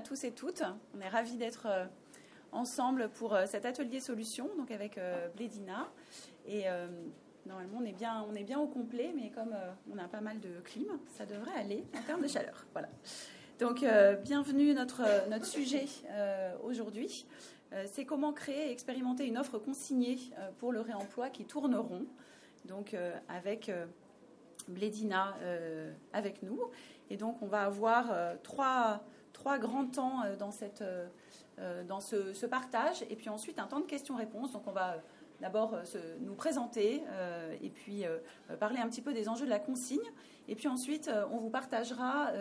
tous et toutes. On est ravis d'être euh, ensemble pour euh, cet atelier solution, donc avec euh, Blédina. Et normalement, on est, bien, on est bien au complet, mais comme on a pas mal de clim, ça devrait aller en termes de chaleur. Voilà. Donc, bienvenue. Notre, notre sujet aujourd'hui, c'est comment créer et expérimenter une offre consignée pour le réemploi qui tourne rond. Donc, avec Blédina avec nous. Et donc, on va avoir trois trois grands temps euh, dans, euh, euh, ce, partage, et puis ensuite un temps de questions-réponses. Donc on va d'abord nous présenter et puis parler un petit peu des enjeux de la consigne. Et puis ensuite, on vous partagera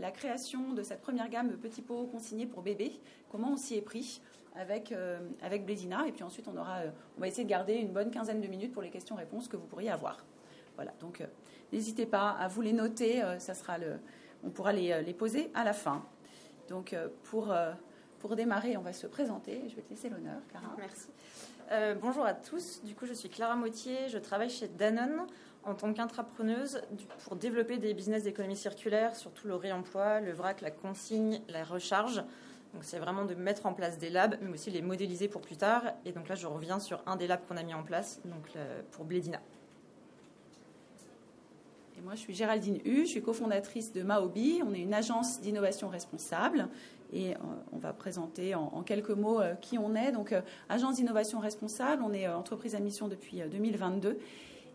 la création de cette première gamme petits pots consignés pour bébés, comment on s'y est pris avec, avec Blédina. Et puis ensuite, on, va essayer de garder une bonne quinzaine de minutes pour les questions-réponses que vous pourriez avoir. Voilà, donc n'hésitez pas à vous les noter, ça sera on pourra les poser à la fin. Donc, euh, pour, euh, pour démarrer, on va se présenter. Je vais te laisser l'honneur, Clara. Merci. Euh, bonjour à tous. Du coup, je suis Clara Mautier. Je travaille chez Danone en tant qu'intrapreneuse pour développer des business d'économie circulaire, surtout le réemploi, le vrac, la consigne, la recharge. Donc, c'est vraiment de mettre en place des labs, mais aussi les modéliser pour plus tard. Et donc là, je reviens sur un des labs qu'on a mis en place, donc pour Blédina. Moi, je suis Géraldine Hu, je suis cofondatrice de Maobi. On est une agence d'innovation responsable. Et euh, on va présenter en, quelques mots euh, qui on est. Donc, euh, agence d'innovation responsable, on est entreprise à mission depuis 2022.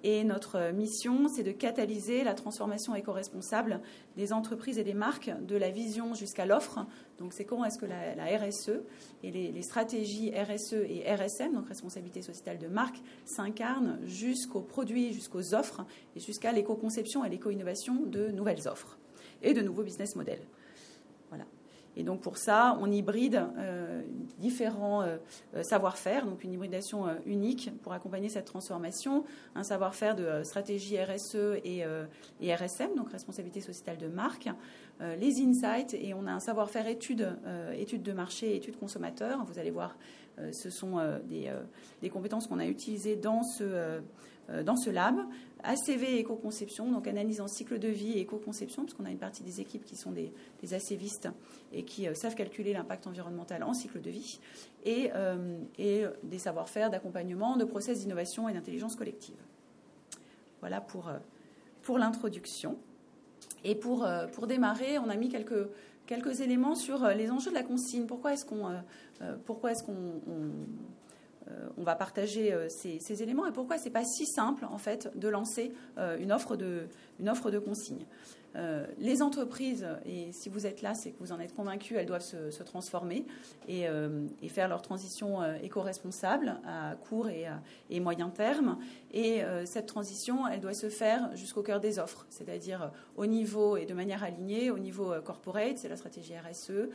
Et notre mission, c'est de catalyser la transformation éco-responsable des entreprises et des marques, de la vision jusqu'à l'offre. Donc, c'est comment est-ce que la, RSE et les, stratégies RSE et RSM, donc responsabilité sociétale de marque, s'incarnent jusqu'aux produits, jusqu'aux offres et jusqu'à l'éco-conception et l'éco-innovation de nouvelles offres et de nouveaux business models. Et donc pour ça, on hybride euh, différents euh, euh, savoir-faire, donc une hybridation unique pour accompagner cette transformation, un savoir-faire de stratégie RSE et, RSM, donc responsabilité sociétale de marque, les insights, et on a un savoir-faire études, études de marché, études consommateurs. Vous allez voir, ce sont des, des compétences qu'on a utilisées dans ce dans ce lab. ACV éco-conception, donc analyse en cycle de vie et éco-conception, parce a une partie des équipes qui sont des, ACVistes et qui euh, savent calculer l'impact environnemental en cycle de vie, et, euh, et des savoir-faire d'accompagnement, de process d'innovation et d'intelligence collective. Voilà pour, pour l'introduction. Et pour, démarrer, on a mis quelques, éléments sur les enjeux de la consigne. Pourquoi est-ce qu'on pourquoi est-ce qu'on euh, on va partager euh, ces, éléments. Et pourquoi c'est pas si simple en fait de lancer euh, une offre de une offre de consigne. les entreprises, et si vous êtes là, c'est que vous en êtes convaincus, elles doivent se, transformer et, faire leur transition éco-responsable à court et, et, moyen terme. Et cette transition, elle doit se faire jusqu'au cœur des offres, c'est-à-dire au niveau et de manière alignée, au niveau corporate, c'est la stratégie RSE,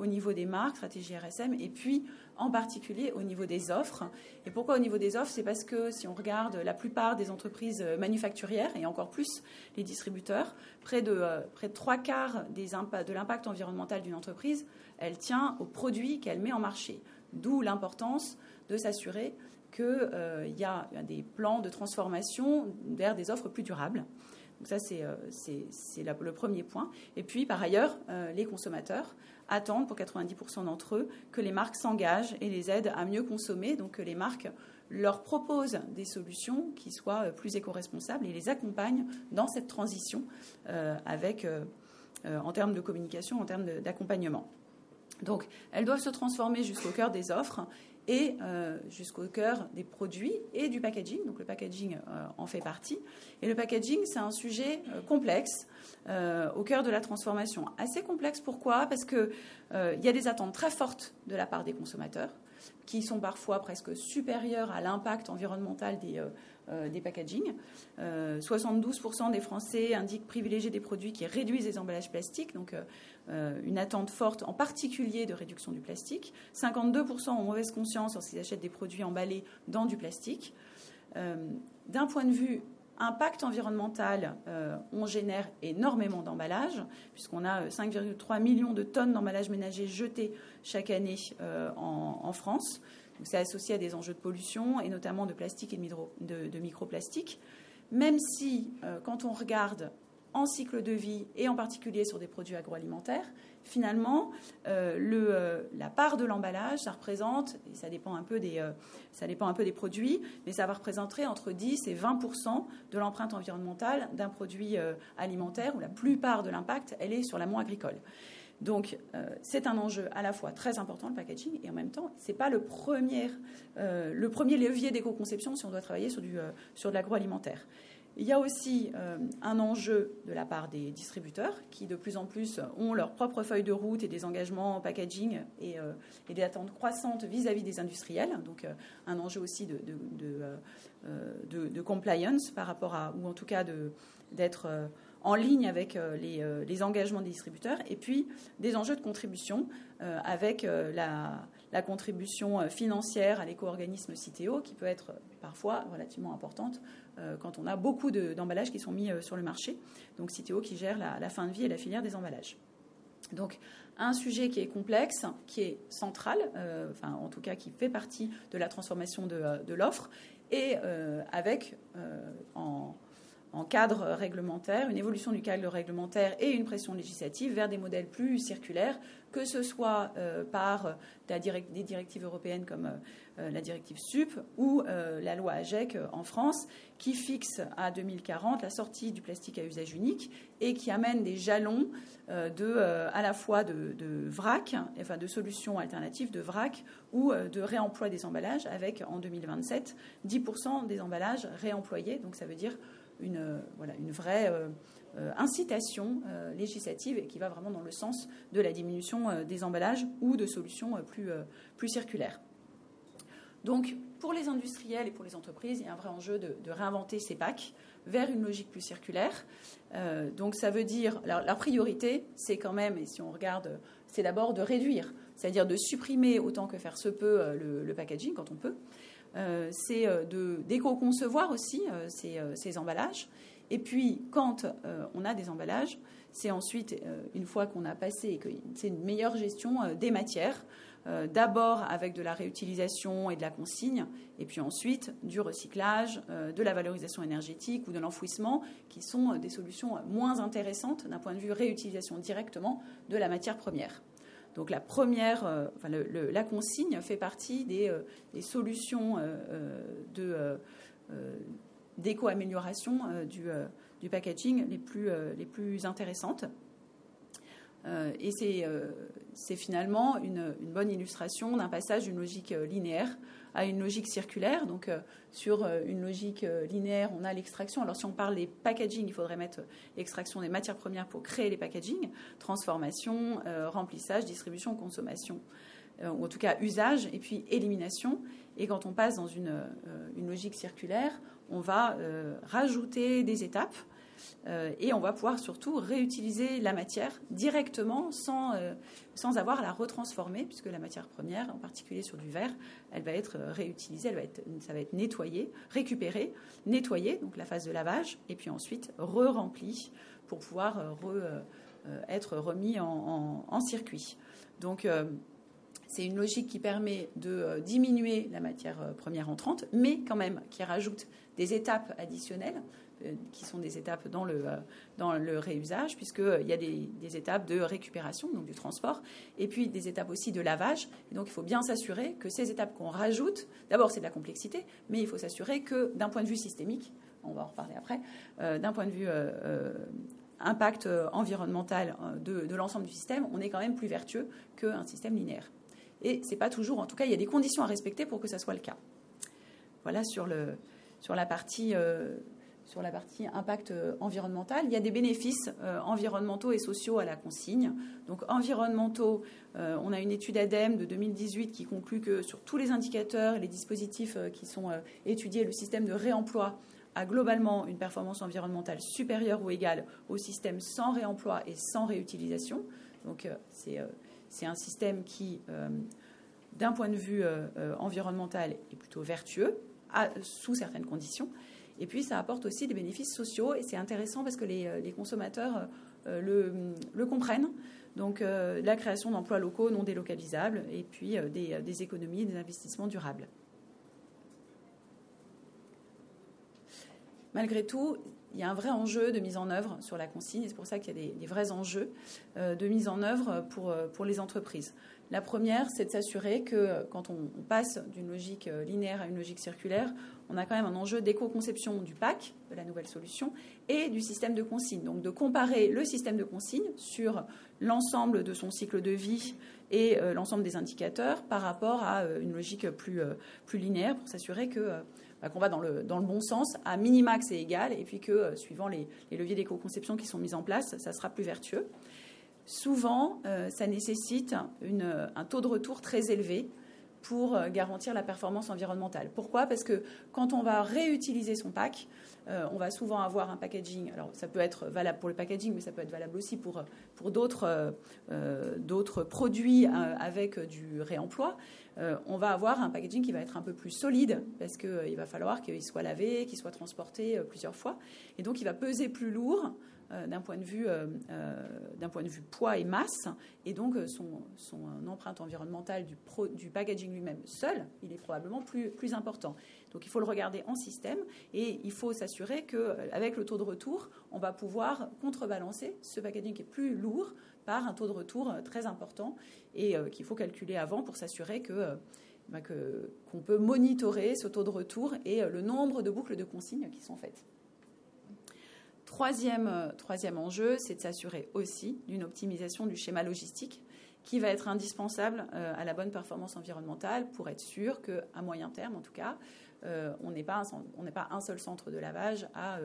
au niveau des marques, stratégie RSM, et puis en particulier au niveau des offres. Et pourquoi au niveau des offres? C'est parce que si on regarde la plupart des entreprises manufacturières, et encore plus les distributeurs, près de, euh, près de trois quarts de l'impact environnemental d'une entreprise, elle tient aux produits qu'elle met en marché. D'où l'importance de s'assurer qu'il euh, y a des plans de transformation vers des offres plus durables. Donc ça, c'est euh, le premier point. Et puis, par ailleurs, les consommateurs attendent pour 90% d'entre eux que les marques s'engagent et les aident à mieux consommer, donc que les marques leur proposent des solutions qui soient plus éco-responsables et les accompagnent dans cette transition euh, avec, euh, euh, en termes de communication, en termes d'accompagnement. Donc, elles doivent se transformer jusqu'au cœur des offres et jusqu'au cœur des produits et du packaging. Donc, le packaging en fait partie. Et le packaging, c'est un sujet complexe euh, au cœur de la transformation. Assez complexe, pourquoi? Parce qu'il euh, y a des attentes très fortes de la part des consommateurs, qui sont parfois presque supérieures à l'impact environnemental des, euh, des packaging. 72% des Français indiquent privilégier des produits qui réduisent les emballages plastiques, donc une attente forte en particulier de réduction du plastique. 52% ont mauvaise conscience lorsqu'ils achètent des produits emballés dans du plastique. D'un point de vue Impact environnemental, euh, on génère énormément d'emballages, puisqu'on a 5,3 euh, millions de tonnes d'emballages ménagers jetés chaque année euh, en, France. C'est associé à des enjeux de pollution, et notamment de plastique et de, de, microplastique. Même si, quand on regarde en cycle de vie et en particulier sur des produits agroalimentaires, finalement, le, la part de l'emballage, ça représente, et ça dépend, un peu des, ça dépend un peu des produits, mais ça va représenter entre 10 et 20% de l'empreinte environnementale d'un produit alimentaire où la plupart de l'impact, elle est sur l'amont agricole. Donc, euh, c'est un enjeu à la fois très important, le packaging, et en même temps, ce n'est pas le premier, euh, le premier levier d'éco-conception si on doit travailler sur, du, euh, sur de l'agroalimentaire. Il y a aussi un enjeu de la part des distributeurs qui, de plus en plus, ont leur propre feuille de route et des engagements packaging et, et des attentes croissantes vis-à-vis des industriels. Donc, un enjeu aussi de, compliance par rapport à, ou en tout cas d'être en ligne avec euh, euh, les, engagements des distributeurs, et puis des enjeux de contribution euh, avec la, contribution financière à l'éco-organisme Citeo, qui peut être parfois relativement importante quand on a beaucoup d'emballages qui sont mis sur le marché. Donc Citeo qui gère la, fin de vie et la filière des emballages. Donc un sujet qui est complexe, qui est central, enfin en tout cas qui fait partie de la transformation de, de l'offre, et avec en en cadre réglementaire, une évolution du cadre réglementaire et une pression législative vers des modèles plus circulaires, que ce soit euh, par des directives européennes comme euh, la directive SUP ou euh, la loi AGEC en France, qui fixe à 2040 la sortie du plastique à usage unique et qui amène des jalons de, à la fois de, vrac, enfin de solutions alternatives de vrac ou de réemploi des emballages, avec en 2027 10% des emballages réemployés. Donc ça veut dire une, voilà, une vraie euh, euh, incitation euh, législative et qui va vraiment dans le sens de la diminution des emballages ou de solutions plus, plus circulaires. Donc, pour les industriels et pour les entreprises, il y a un vrai enjeu de, réinventer ces packs vers une logique plus circulaire. donc, ça veut dire, la priorité, c'est quand même, et si on regarde, c'est d'abord de réduire, c'est-à-dire de supprimer autant que faire se peut le packaging quand on peut. Euh, c'est euh, d'éco-concevoir aussi euh, ces, emballages. Et puis, quand on a des emballages, c'est ensuite, une fois qu'on a passé, que c'est une meilleure gestion des matières, d'abord avec de la réutilisation et de la consigne, et puis ensuite du recyclage, de la valorisation énergétique ou de l'enfouissement, qui sont des solutions moins intéressantes d'un point de vue réutilisation directement de la matière première. Donc la première, euh, la consigne fait partie des, euh, solutions euh, d'éco-amélioration du, packaging les plus, les plus intéressantes. et c'est finalement une, bonne illustration d'un passage d'une logique linéaire à une logique circulaire. Donc, euh, sur euh, une logique euh, linéaire, on a l'extraction. Alors, si on parle des packaging, il faudrait mettre l'extraction des matières premières pour créer les packaging, transformation, remplissage, distribution, consommation, ou en tout cas usage, et puis élimination. Et quand on passe dans une, une logique circulaire, on va rajouter des étapes et on va pouvoir surtout réutiliser la matière directement sans, euh, sans avoir à la retransformer, puisque la matière première, en particulier sur du verre, elle va être réutilisée, elle va être, ça va être nettoyé, récupéré, nettoyé, donc la phase de lavage, et puis ensuite re-rempli pour pouvoir euh, être remis en, en circuit. Donc, c'est une logique qui permet de diminuer la matière première entrante, mais quand même qui rajoute des étapes additionnelles euh, qui sont des étapes dans le, euh, dans le réusage, puisqu'il euh, y a des, étapes de récupération, donc du transport, et puis des étapes aussi de lavage. Et donc il faut bien s'assurer que ces étapes qu'on rajoute, d'abord c'est de la complexité, mais il faut s'assurer que d'un point de vue systémique, on va en reparler après, d'un point de vue impact environnemental de, de l'ensemble du système, on est quand même plus vertueux qu'un système linéaire. Et c'est pas toujours, en tout cas, il y a des conditions à respecter pour que ça soit le cas. Voilà sur, le, sur la partie sur la partie impact euh, environnemental. Il y a des bénéfices euh, environnementaux et sociaux à la consigne. Donc environnementaux, euh, on a une étude ADEME de 2018 qui conclut que sur tous les indicateurs et les dispositifs qui sont étudiés, le système de réemploi a globalement une performance environnementale supérieure ou égale au système sans réemploi et sans réutilisation. Donc c'est un système qui, d'un point de vue environnemental, est plutôt vertueux, sous certaines conditions. Et puis, ça apporte aussi des bénéfices sociaux. Et c'est intéressant parce que les, euh, consommateurs euh, le, comprennent. Donc, euh, la création d'emplois locaux non délocalisables et puis des, économies, des investissements durables. Malgré tout, il y a un vrai enjeu de mise en œuvre sur la consigne, et c'est pour ça qu'il y a des, vrais enjeux de mise en œuvre pour, pour les entreprises. La première, c'est de s'assurer que quand on passe d'une logique linéaire à une logique circulaire, on a quand même un enjeu d'éco-conception du PAC, de la nouvelle solution, et du système de consigne. Donc de comparer le système de consigne sur l'ensemble de son cycle de vie et euh, l'ensemble des indicateurs par rapport à euh, une logique euh, plus linéaire pour s'assurer que bah, qu'on va dans le, bon sens, à minimax et égal, et puis que suivant les, leviers d'éco-conception qui sont mis en place, ça sera plus vertueux. Souvent, ça nécessite une, un taux de retour très élevé pour garantir la performance environnementale. Pourquoi? Parce que quand on va réutiliser son pack, euh, on va souvent avoir un packaging. Alors, ça peut être valable pour le packaging, mais ça peut être valable aussi pour, euh, euh, d'autres produits avec du réemploi. On va avoir un packaging qui va être un peu plus solide parce qu'il va falloir qu'il soit lavé, qu'il soit transporté plusieurs fois. Et donc, il va peser plus lourd d'un point, de vue, poids et masse. Et donc, son, empreinte environnementale du, du packaging lui-même seul, il est probablement plus, plus important. Donc il faut le regarder en système et il faut s'assurer qu'avec le taux de retour, on va pouvoir contrebalancer ce packaging qui est plus lourd par un taux de retour très important et euh, qu'il faut calculer avant pour s'assurer euh, bah, que qu'on peut monitorer ce taux de retour et euh, le nombre de boucles de consignes qui sont faites. Troisième, troisième enjeu, c'est de s'assurer aussi d'une optimisation du schéma logistique qui va être indispensable à la bonne performance environnementale pour être sûr qu'à moyen terme, en tout cas, on n'est pas, pas, un seul centre de lavage à,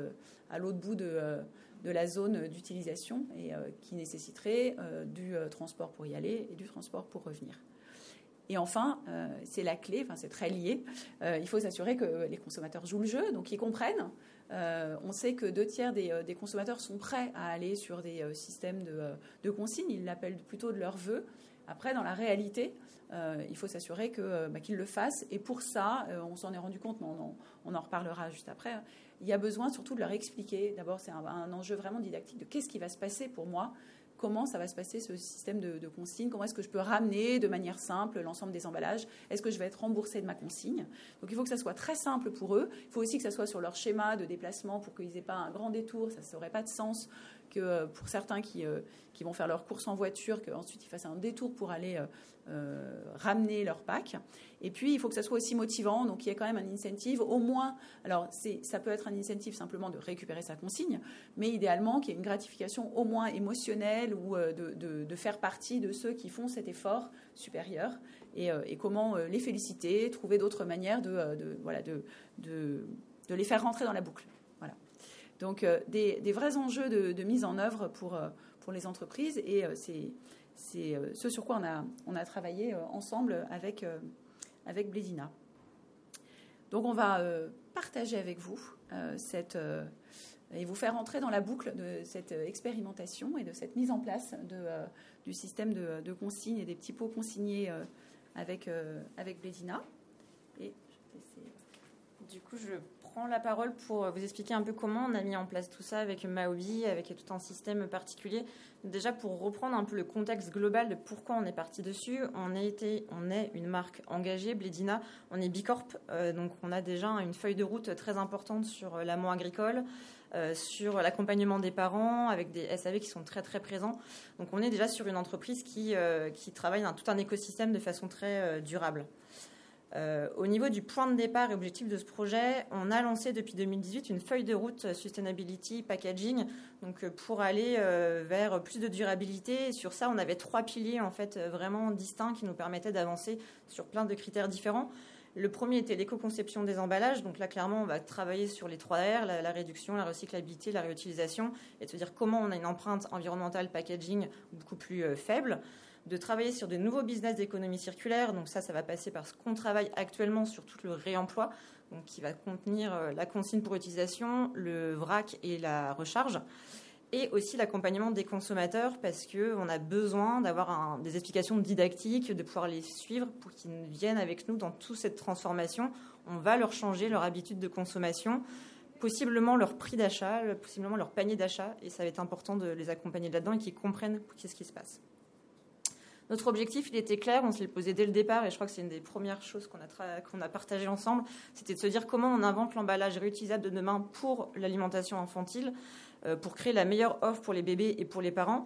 à l'autre bout de, de, la zone d'utilisation et qui nécessiterait du transport pour y aller et du transport pour revenir. Et enfin, c'est la clé, enfin, c'est très lié. il faut s'assurer que les consommateurs jouent le jeu, donc ils comprennent. on sait que deux tiers des, consommateurs sont prêts à aller sur des systèmes de, de. Ils l'appellent plutôt de leur vœu. Après, dans la réalité, euh, il faut s'assurer euh, bah, qu'ils le fassent. Et pour ça, euh, on s'en est rendu compte, mais on, en reparlera juste après. Il y a besoin surtout de leur expliquer. D'abord, c'est un, enjeu vraiment didactique de qu'est-ce qui va se passer pour moi comment ça va se passer ce système de, consigne, comment est-ce que je peux ramener de manière simple l'ensemble des emballages, est-ce que je vais être remboursé de ma consigne. Donc il faut que ça soit très simple pour eux, il faut aussi que ça soit sur leur schéma de déplacement pour qu'ils n'aient pas un grand détour, ça n'aurait pas de sens que pour certains qui, qui vont faire leurs courses en voiture, qu'ensuite ils fassent un détour pour aller euh, ramener leur pack. Et puis, il faut que ça soit aussi motivant, donc il y a quand même un incentive, au moins, alors ça peut être un incentive simplement de récupérer sa consigne, mais idéalement qu'il y ait une gratification au moins émotionnelle ou euh, de, faire partie de ceux qui font cet effort supérieur et, euh, comment les féliciter, trouver d'autres manières de, voilà, de, de, les faire rentrer dans la boucle. Donc, des, des, vrais enjeux de, mise en œuvre pour, pour les entreprises et c'est c'est euh, ce sur quoi on a, on a travaillé euh, ensemble avec, euh, avec Blédina. Donc on va partager avec vous cette, et vous faire entrer dans la boucle de cette expérimentation et de cette mise en place de, du système de, de consignes et des petits pots consignés avec, avec Blédina. Et du coup, je prends la parole pour vous expliquer un peu comment on a mis en place tout ça avec Maobi, avec tout un système particulier. Déjà, pour reprendre un peu le contexte global de pourquoi on est parti dessus, on, est une marque engagée, Blédina, on est Bicorp, euh, donc on a déjà une feuille de route très importante sur euh, l'amont agricole, euh, sur l'accompagnement des parents, avec des SAV qui sont très très présents. Donc on est déjà sur une entreprise qui travaille dans tout un écosystème de façon très durable. Euh, au niveau du point de départ et objectif de ce projet, on a lancé depuis 2018 une feuille de route Sustainability Packaging, donc euh, pour aller euh, vers plus de durabilité. Sur ça, on avait trois piliers en fait vraiment distincts qui nous permettaient d'avancer sur plein de critères différents. Le premier était l'éco-conception des emballages. Donc là, clairement, on va travailler sur les trois R, la, la, réduction, la recyclabilité, la réutilisation, et de se dire comment on a une empreinte environnementale packaging beaucoup plus faible de travailler sur de nouveaux business d'économie circulaire. Donc ça, ça va passer par ce qu'on travaille actuellement sur tout le réemploi, donc qui va contenir euh, la consigne pour utilisation, le vrac et la recharge et aussi l'accompagnement des consommateurs parce qu'on a besoin d'avoir des explications didactiques, de pouvoir les suivre pour qu'ils viennent avec nous dans toute cette transformation. On va leur changer leur habitude de consommation, possiblement leur prix d'achat, possiblement leur panier d'achat et ça va être important de les accompagner là-dedans et qu'ils comprennent ce qui se passe. Notre objectif, il était clair, on se l'est posé dès le départ, et je crois que c'est une des premières choses qu'on a, partagées ensemble, c'était de se dire comment on invente l'emballage réutilisable de demain pour l'alimentation infantile, euh, pour créer la meilleure offre pour les bébés et pour les parents.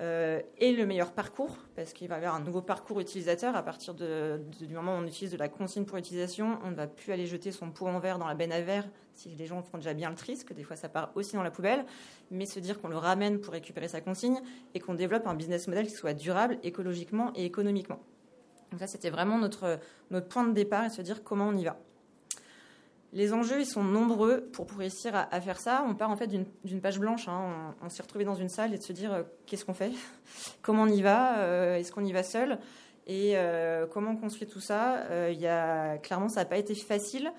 Euh, et le meilleur parcours, parce qu'il va y avoir un nouveau parcours utilisateur. À partir du moment où on utilise de la consigne pour utilisation, on ne va plus aller jeter son pot en verre dans la benne à verre si les gens font déjà bien le tri, que des fois ça part aussi dans la poubelle, mais se dire qu'on le ramène pour récupérer sa consigne et qu'on développe un business model qui soit durable écologiquement et économiquement. Donc ça, c'était vraiment notre point de départ et se dire comment on y va. Les enjeux, ils sont nombreux pour, réussir à, faire ça. On part en fait d'une page blanche. Hein. On, s'est retrouvé dans une salle et de se dire euh, qu'est-ce qu'on fait, comment on y va, euh, est-ce qu'on y va seul? Et euh, comment on construit tout ça? Y a, clairement, ça n'a pas été facile,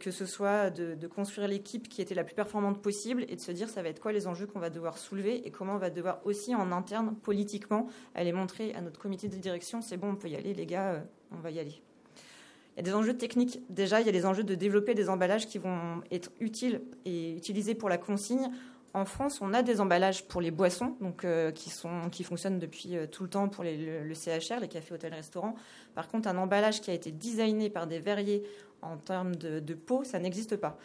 que ce soit de construire l'équipe qui était la plus performante possible et de se dire ça va être quoi les enjeux qu'on va devoir soulever et comment on va devoir aussi en interne politiquement aller montrer à notre comité de direction c'est bon, on peut y aller, les gars, on va y aller. Il y a des enjeux techniques. Déjà, il y a les enjeux de développer des emballages qui vont être utiles et utilisés pour la consigne. En France, on a des emballages pour les boissons, donc euh, qui sont qui fonctionnent depuis euh, tout le temps pour le, CHR, les cafés, hôtels, restaurants. Par contre, un emballage qui a été designé par des verriers en termes de, de peau, ça n'existe pas.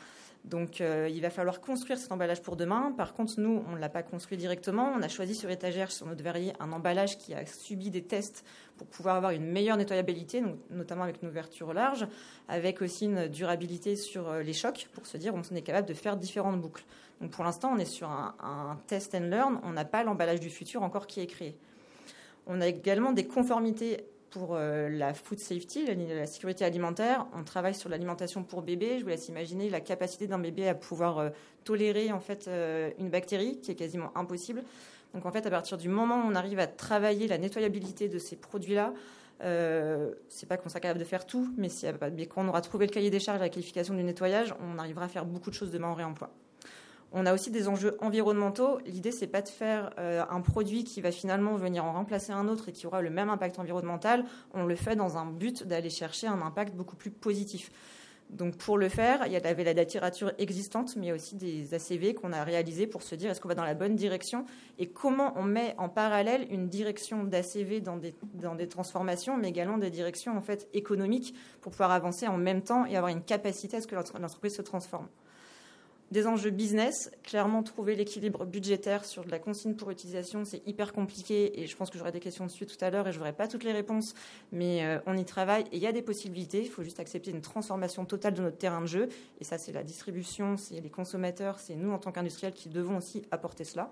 Donc euh, il va falloir construire cet emballage pour demain. Par contre, nous, on ne l'a pas construit directement. On a choisi sur étagère, sur notre verrier, un emballage qui a subi des tests pour pouvoir avoir une meilleure nettoyabilité, notamment avec une ouverture large, avec aussi une durabilité sur euh, les chocs, pour se dire on est capable de faire différentes boucles. Donc pour l'instant, on est sur un, un test and learn. On n'a pas l'emballage du futur encore qui est créé. On a également des conformités pour euh, la food safety, la, sécurité alimentaire, on travaille sur l'alimentation pour bébé. Je vous laisse imaginer la capacité d'un bébé à pouvoir euh, tolérer en fait euh, une bactérie qui est quasiment impossible. Donc en fait, à partir du moment où on arrive à travailler la nettoyabilité de ces produits-là, c'est pas qu'on sera capable de faire tout, mais, si, mais quand on aura trouvé le cahier des charges, la qualification du nettoyage, on arrivera à faire beaucoup de choses demain en réemploi. On a aussi des enjeux environnementaux. L'idée, c'est pas de faire euh, un produit qui va finalement venir en remplacer un autre et qui aura le même impact environnemental. On le fait dans un but d'aller chercher un impact beaucoup plus positif. Donc pour le faire, il y avait la littérature existante, mais il y a aussi des ACV qu'on a réalisés pour se dire est-ce qu'on va dans la bonne direction et comment on met en parallèle une direction d'ACV dans des, dans des transformations, mais également des directions en fait économiques pour pouvoir avancer en même temps et avoir une capacité à ce que l'entreprise se transforme des enjeux business. Clairement, trouver l'équilibre budgétaire sur de la consigne pour utilisation, c'est hyper compliqué et je pense que j'aurai des questions dessus tout à l'heure et je n'aurai pas toutes les réponses, mais euh, on y travaille et il y a des possibilités. Il faut juste accepter une transformation totale de notre terrain de jeu et ça, c'est la distribution, c'est les consommateurs, c'est nous en tant qu'industriels qui devons aussi apporter cela.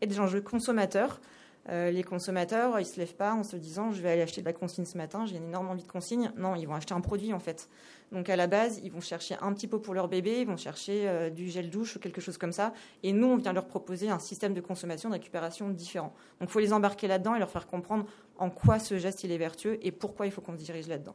Et des enjeux consommateurs. Euh, les consommateurs, ils se lèvent pas en se disant je vais aller acheter de la consigne ce matin, j'ai une énorme envie de consigne. Non, ils vont acheter un produit en fait. Donc à la base, ils vont chercher un petit pot pour leur bébé, ils vont chercher euh, du gel douche ou quelque chose comme ça. Et nous, on vient leur proposer un système de consommation, de récupération différent. Donc il faut les embarquer là-dedans et leur faire comprendre en quoi ce geste il est vertueux et pourquoi il faut qu'on se dirige là-dedans.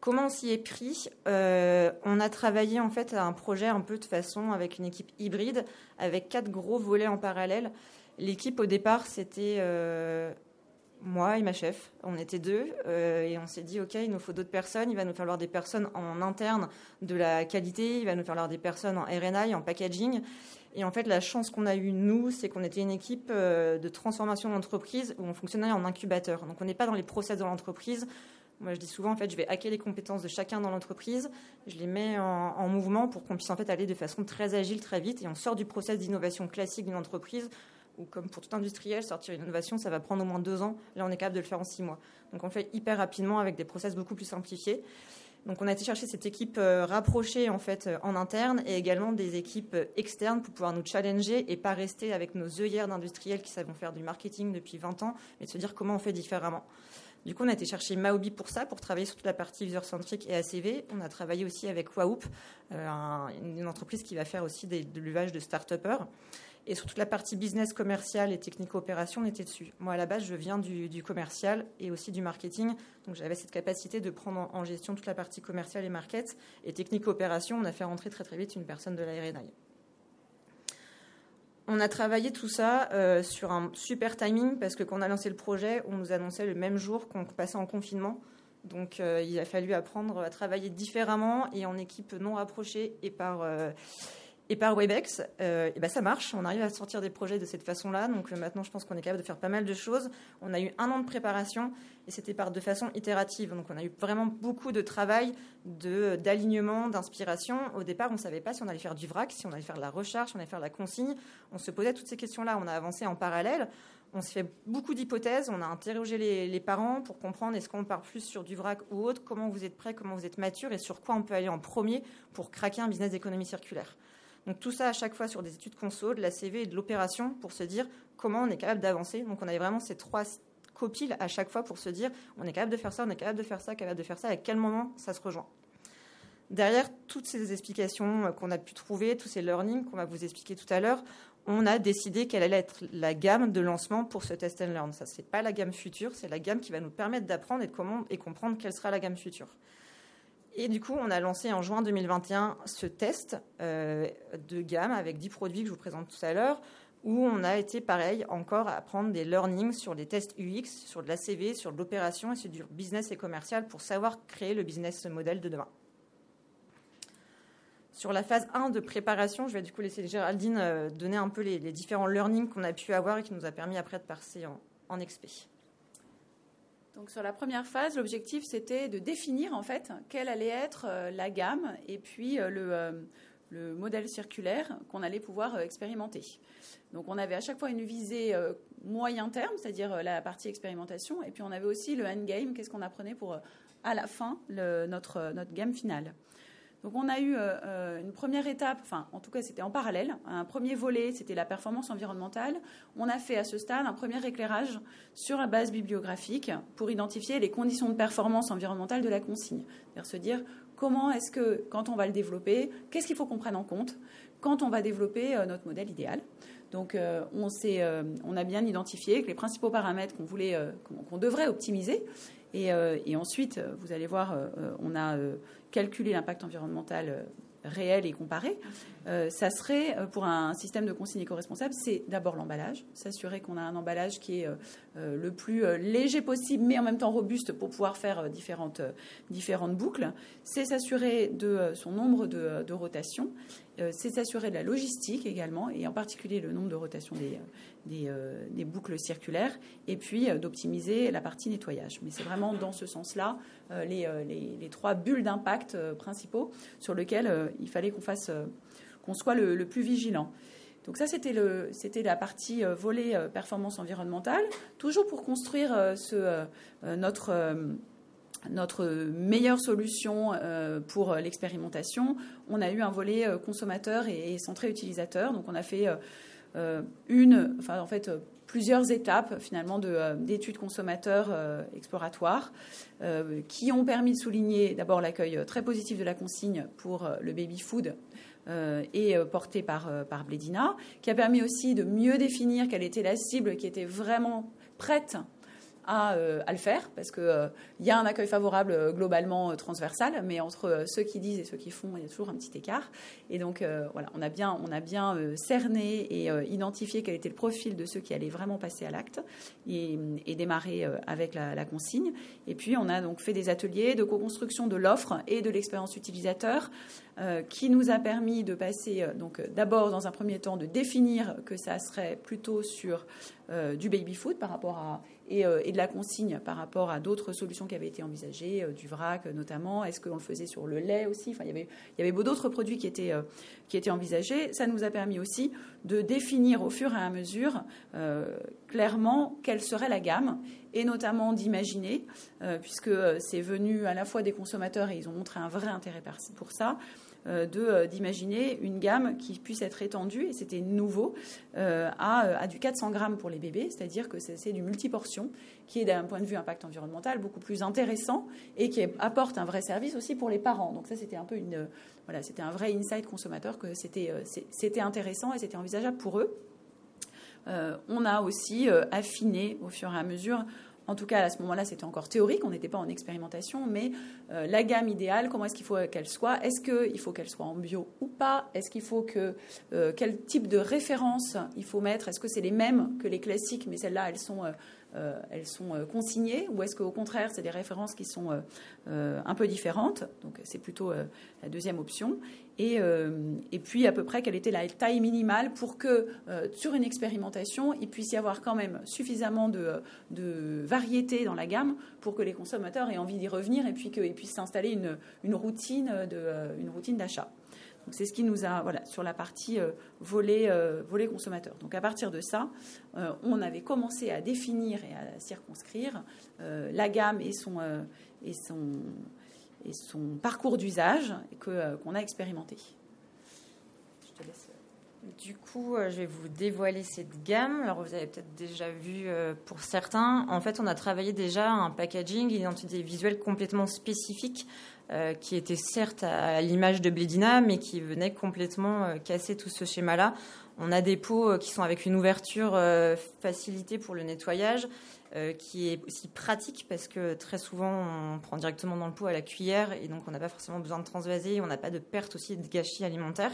Comment on s'y est pris? Euh, On a travaillé en fait à un projet un peu de façon avec une équipe hybride, avec quatre gros volets en parallèle. L'équipe au départ, c'était euh, moi et ma chef. On était deux euh, et on s'est dit ok, il nous faut d'autres personnes. Il va nous falloir des personnes en interne de la qualité. Il va nous falloir des personnes en RNI, en packaging. Et en fait, la chance qu'on a eue, nous, c'est qu'on était une équipe de transformation d'entreprise où on fonctionnait en incubateur. Donc, on n'est pas dans les process de l'entreprise. Moi, je dis souvent, en fait, je vais hacker les compétences de chacun dans l'entreprise, je les mets en, mouvement pour qu'on puisse en fait aller de façon très agile, très vite, et on sort du process d'innovation classique d'une entreprise où, comme pour tout industriel, sortir une innovation, ça va prendre au moins deux ans. Là, on est capable de le faire en six mois. Donc, on le fait hyper rapidement avec des process beaucoup plus simplifiés. Donc, on a été chercher cette équipe euh, rapprochée en fait euh, en interne et également des équipes euh, externes pour pouvoir nous challenger et pas rester avec nos œillères d'industriels qui savent faire du marketing depuis 20 ans, mais de se dire comment on fait différemment. Du coup, on a été chercher Maobi pour ça, pour travailler sur toute la partie user-centric et ACV. On a travaillé aussi avec euh, une entreprise qui va faire aussi de l'usage de start-upers. Et sur toute la partie business commercial et technico-opération, on était dessus. Moi, à la base, je viens du, commercial et aussi du marketing. Donc, j'avais cette capacité de prendre en gestion toute la partie commerciale et market. Et technico-opération, on a fait rentrer très, très vite une personne de la. On a travaillé tout ça euh, sur un super timing parce que quand on a lancé le projet, on nous annonçait le même jour qu'on passait en confinement. Donc euh, il a fallu apprendre à travailler différemment et en équipe non rapprochée et par, euh, Et par Webex, euh, ben ça marche. On arrive à sortir des projets de cette façon-là. Donc euh, maintenant, je pense qu'on est capable de faire pas mal de choses. On a eu un an de préparation et c'était par de façon itérative. Donc on a eu vraiment beaucoup de travail, de d'alignement, d'inspiration. Au départ, on ne savait pas si on allait faire du vrac, si on allait faire de la recherche, si on allait faire de la consigne. On se posait toutes ces questions-là. On a avancé en parallèle. On s'est fait beaucoup d'hypothèses. On a interrogé les, les parents pour comprendre est-ce qu'on part plus sur du vrac ou autre, comment vous êtes prêts, comment vous êtes mature et sur quoi on peut aller en premier pour craquer un business d'économie circulaire? Donc tout ça à chaque fois sur des études conso, de la CV et de l'opération pour se dire comment on est capable d'avancer. Donc on avait vraiment ces trois copies à chaque fois pour se dire on est capable de faire ça, on est capable de faire ça, capable de faire ça, à quel moment ça se rejoint. Derrière toutes ces explications qu'on a pu trouver, tous ces learnings qu'on va vous expliquer tout à l'heure, on a décidé quelle allait être la gamme de lancement pour ce test and learn. Ça, c'est pas la gamme future, c'est la gamme qui va nous permettre d'apprendre et de comprendre quelle sera la gamme future. Et du coup, on a lancé en juin 2021 ce test euh, de gamme avec 10 produits que je vous présente tout à l'heure, où on a été pareil encore à prendre des learnings sur des tests UX, sur de la CV, sur de l'opération et sur du business et commercial pour savoir créer le business model de demain. Sur la phase 1 de préparation, je vais du coup laisser Géraldine euh, donner un peu les, différents learnings qu'on a pu avoir et qui nous a permis après de passer en, en. Donc sur la première phase, l'objectif c'était de définir en fait quelle allait être euh, la gamme et puis euh, euh, le, modèle circulaire qu'on allait pouvoir expérimenter. Donc on avait à chaque fois une visée moyen terme, c'est-à-dire la partie expérimentation, et puis on avait aussi le endgame, qu'est-ce qu'on apprenait pour à la fin notre, notre gamme finale. Donc on a eu euh, euh, une première étape, enfin en tout cas c'était en parallèle, un premier volet c'était la performance environnementale. On a fait à ce stade un premier éclairage sur la base bibliographique pour identifier les conditions de performance environnementale de la consigne. C'est-à-dire se dire comment est-ce que quand on va le développer, qu'est-ce qu'il faut qu'on prenne en compte quand on va développer euh, notre modèle idéal? Donc on, on, a bien identifié que les principaux paramètres qu'on voulait, qu'on devrait optimiser, et, et, ensuite, vous allez voir, on a calculer l'impact environnemental euh, réel et comparé, euh, ça serait euh, pour un système de consigne éco-responsable, c'est d'abord l'emballage, s'assurer qu'on a un emballage qui est le plus léger possible, mais en même temps robuste pour pouvoir faire différentes, différentes boucles. C'est s'assurer de son nombre de, de rotations. c'est s'assurer de la logistique également, et en particulier le nombre de rotations des, euh, des, boucles circulaires et puis euh, d'optimiser la partie nettoyage. Mais c'est vraiment dans ce sens-là euh, les, trois bulles d'impact principaux sur lesquelles il fallait qu'on fasse, qu'on soit le, plus vigilant. Donc ça, c'était, c'était la partie volet performance environnementale. Toujours pour construire notre, notre meilleure solution pour l'expérimentation, on a eu un volet consommateur et centré utilisateur. Donc on a fait une, enfin en fait plusieurs étapes finalement euh, d'études consommateurs euh, exploratoires qui ont permis de souligner d'abord l'accueil très positif de la consigne pour le baby food et porté par, par Bledina, qui a permis aussi de mieux définir quelle était la cible qui était vraiment prête euh, à, le faire, parce qu'il euh, y a un accueil favorable euh, globalement transversal, mais entre ceux qui disent et ceux qui font, il y a toujours un petit écart. Et donc, voilà, on a bien, on a bien cerné et identifié quel était le profil de ceux qui allaient vraiment passer à l'acte et, démarrer avec la, la, consigne. Et puis, on a donc fait des ateliers de co-construction de l'offre et de l'expérience utilisateur qui nous a permis de passer, donc d'abord, dans un premier temps, de définir que ça serait plutôt sur du baby-food par rapport à euh, et, de la consigne par rapport à d'autres solutions qui avaient été envisagées, euh, du vrac notamment. Est-ce qu'on le faisait sur le lait aussi? Enfin, il, y avait, il avait d'autres produits qui étaient, euh, qui étaient envisagés. Ça nous a permis aussi de définir au fur et à mesure clairement quelle serait la gamme et notamment d'imaginer, puisque c'est venu à la fois des consommateurs et ils ont montré un vrai intérêt pour ça, euh, euh, d'imaginer une gamme qui puisse être étendue, et c'était nouveau, euh, à, du 400 grammes pour les bébés, c'est-à-dire que c'est du multiportion, qui est d'un point de vue impact environnemental beaucoup plus intéressant et qui apporte un vrai service aussi pour les parents. Donc ça, c'était un peu une, voilà, c'était un vrai insight consommateur que c'était, c'était intéressant et c'était envisageable pour eux. on a aussi affiné au fur et à mesure. En tout cas, à ce moment-là, c'était encore théorique, on n'était pas en expérimentation, mais euh, la gamme idéale, comment est-ce qu'il faut qu'elle soit? Est-ce qu'il faut qu'elle soit en bio ou pas? Est-ce qu'il faut que euh, quel type de référence il faut mettre? Est-ce que c'est les mêmes que les classiques, mais celles-là, elles sont euh, elles sont consignées ou est-ce qu'au contraire, c'est des références qui sont un peu différentes? Donc c'est plutôt la deuxième option. Et, et, puis à peu près quelle était la taille minimale pour que sur une expérimentation, il puisse y avoir quand même suffisamment de, de variété dans la gamme pour que les consommateurs aient envie d'y revenir et puis qu'ils puissent s'installer une, une routine d'achat c'est ce qui nous a, voilà, sur la partie euh, volet, euh, consommateur. Donc à partir de ça, euh, on avait commencé à définir et à circonscrire la gamme et son, parcours d'usage qu'on a expérimenté. Du coup, je vais vous dévoiler cette gamme. Alors, vous avez peut-être déjà vu pour certains. En fait, on a travaillé déjà un packaging, une identité visuelle complètement spécifique euh, qui était certes à l'image de Blédina, mais qui venait complètement euh, casser tout ce schéma-là. On a des pots euh, qui sont avec une ouverture facilitée pour le nettoyage, qui est aussi pratique parce que très souvent on prend directement dans le pot à la cuillère et donc on n'a pas forcément besoin de transvaser, on n'a pas de perte aussi de gâchis alimentaire.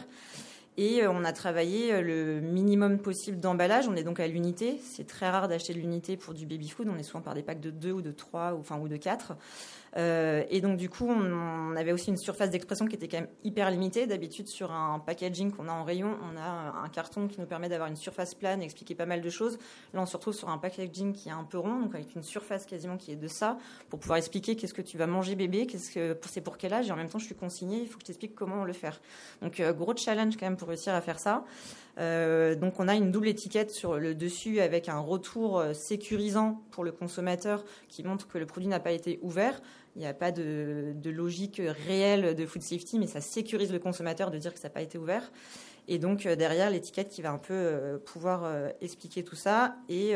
Et on a travaillé le minimum possible d'emballage. On est donc à l'unité. C'est très rare d'acheter de l'unité pour du baby food. On est souvent par des packs de 2 ou de 3 ou, enfin, ou de 4. Euh, et donc, du coup, on, avait aussi une surface d'expression qui était quand même hyper limitée. D'habitude, sur un packaging qu'on a en rayon, on a un carton qui nous permet d'avoir une surface plane et expliquer pas mal de choses. Là, on se retrouve sur un packaging qui est un peu rond, donc avec une surface quasiment qui est de ça, pour pouvoir expliquer qu'est-ce que tu vas manger bébé, qu'est-ce que c'est pour quel âge, et en même temps, je suis consignée, il faut que je t'explique comment le faire. Donc, euh, gros challenge quand même pour réussir à faire ça. Euh, donc on a une double étiquette sur le dessus avec un retour sécurisant pour le consommateur qui montre que le produit n'a pas été ouvert. Il n'y a pas de, logique réelle de food safety, mais ça sécurise le consommateur de dire que ça n'a pas été ouvert. Et donc euh, derrière l'étiquette qui va un peu euh, pouvoir euh, expliquer tout ça. Et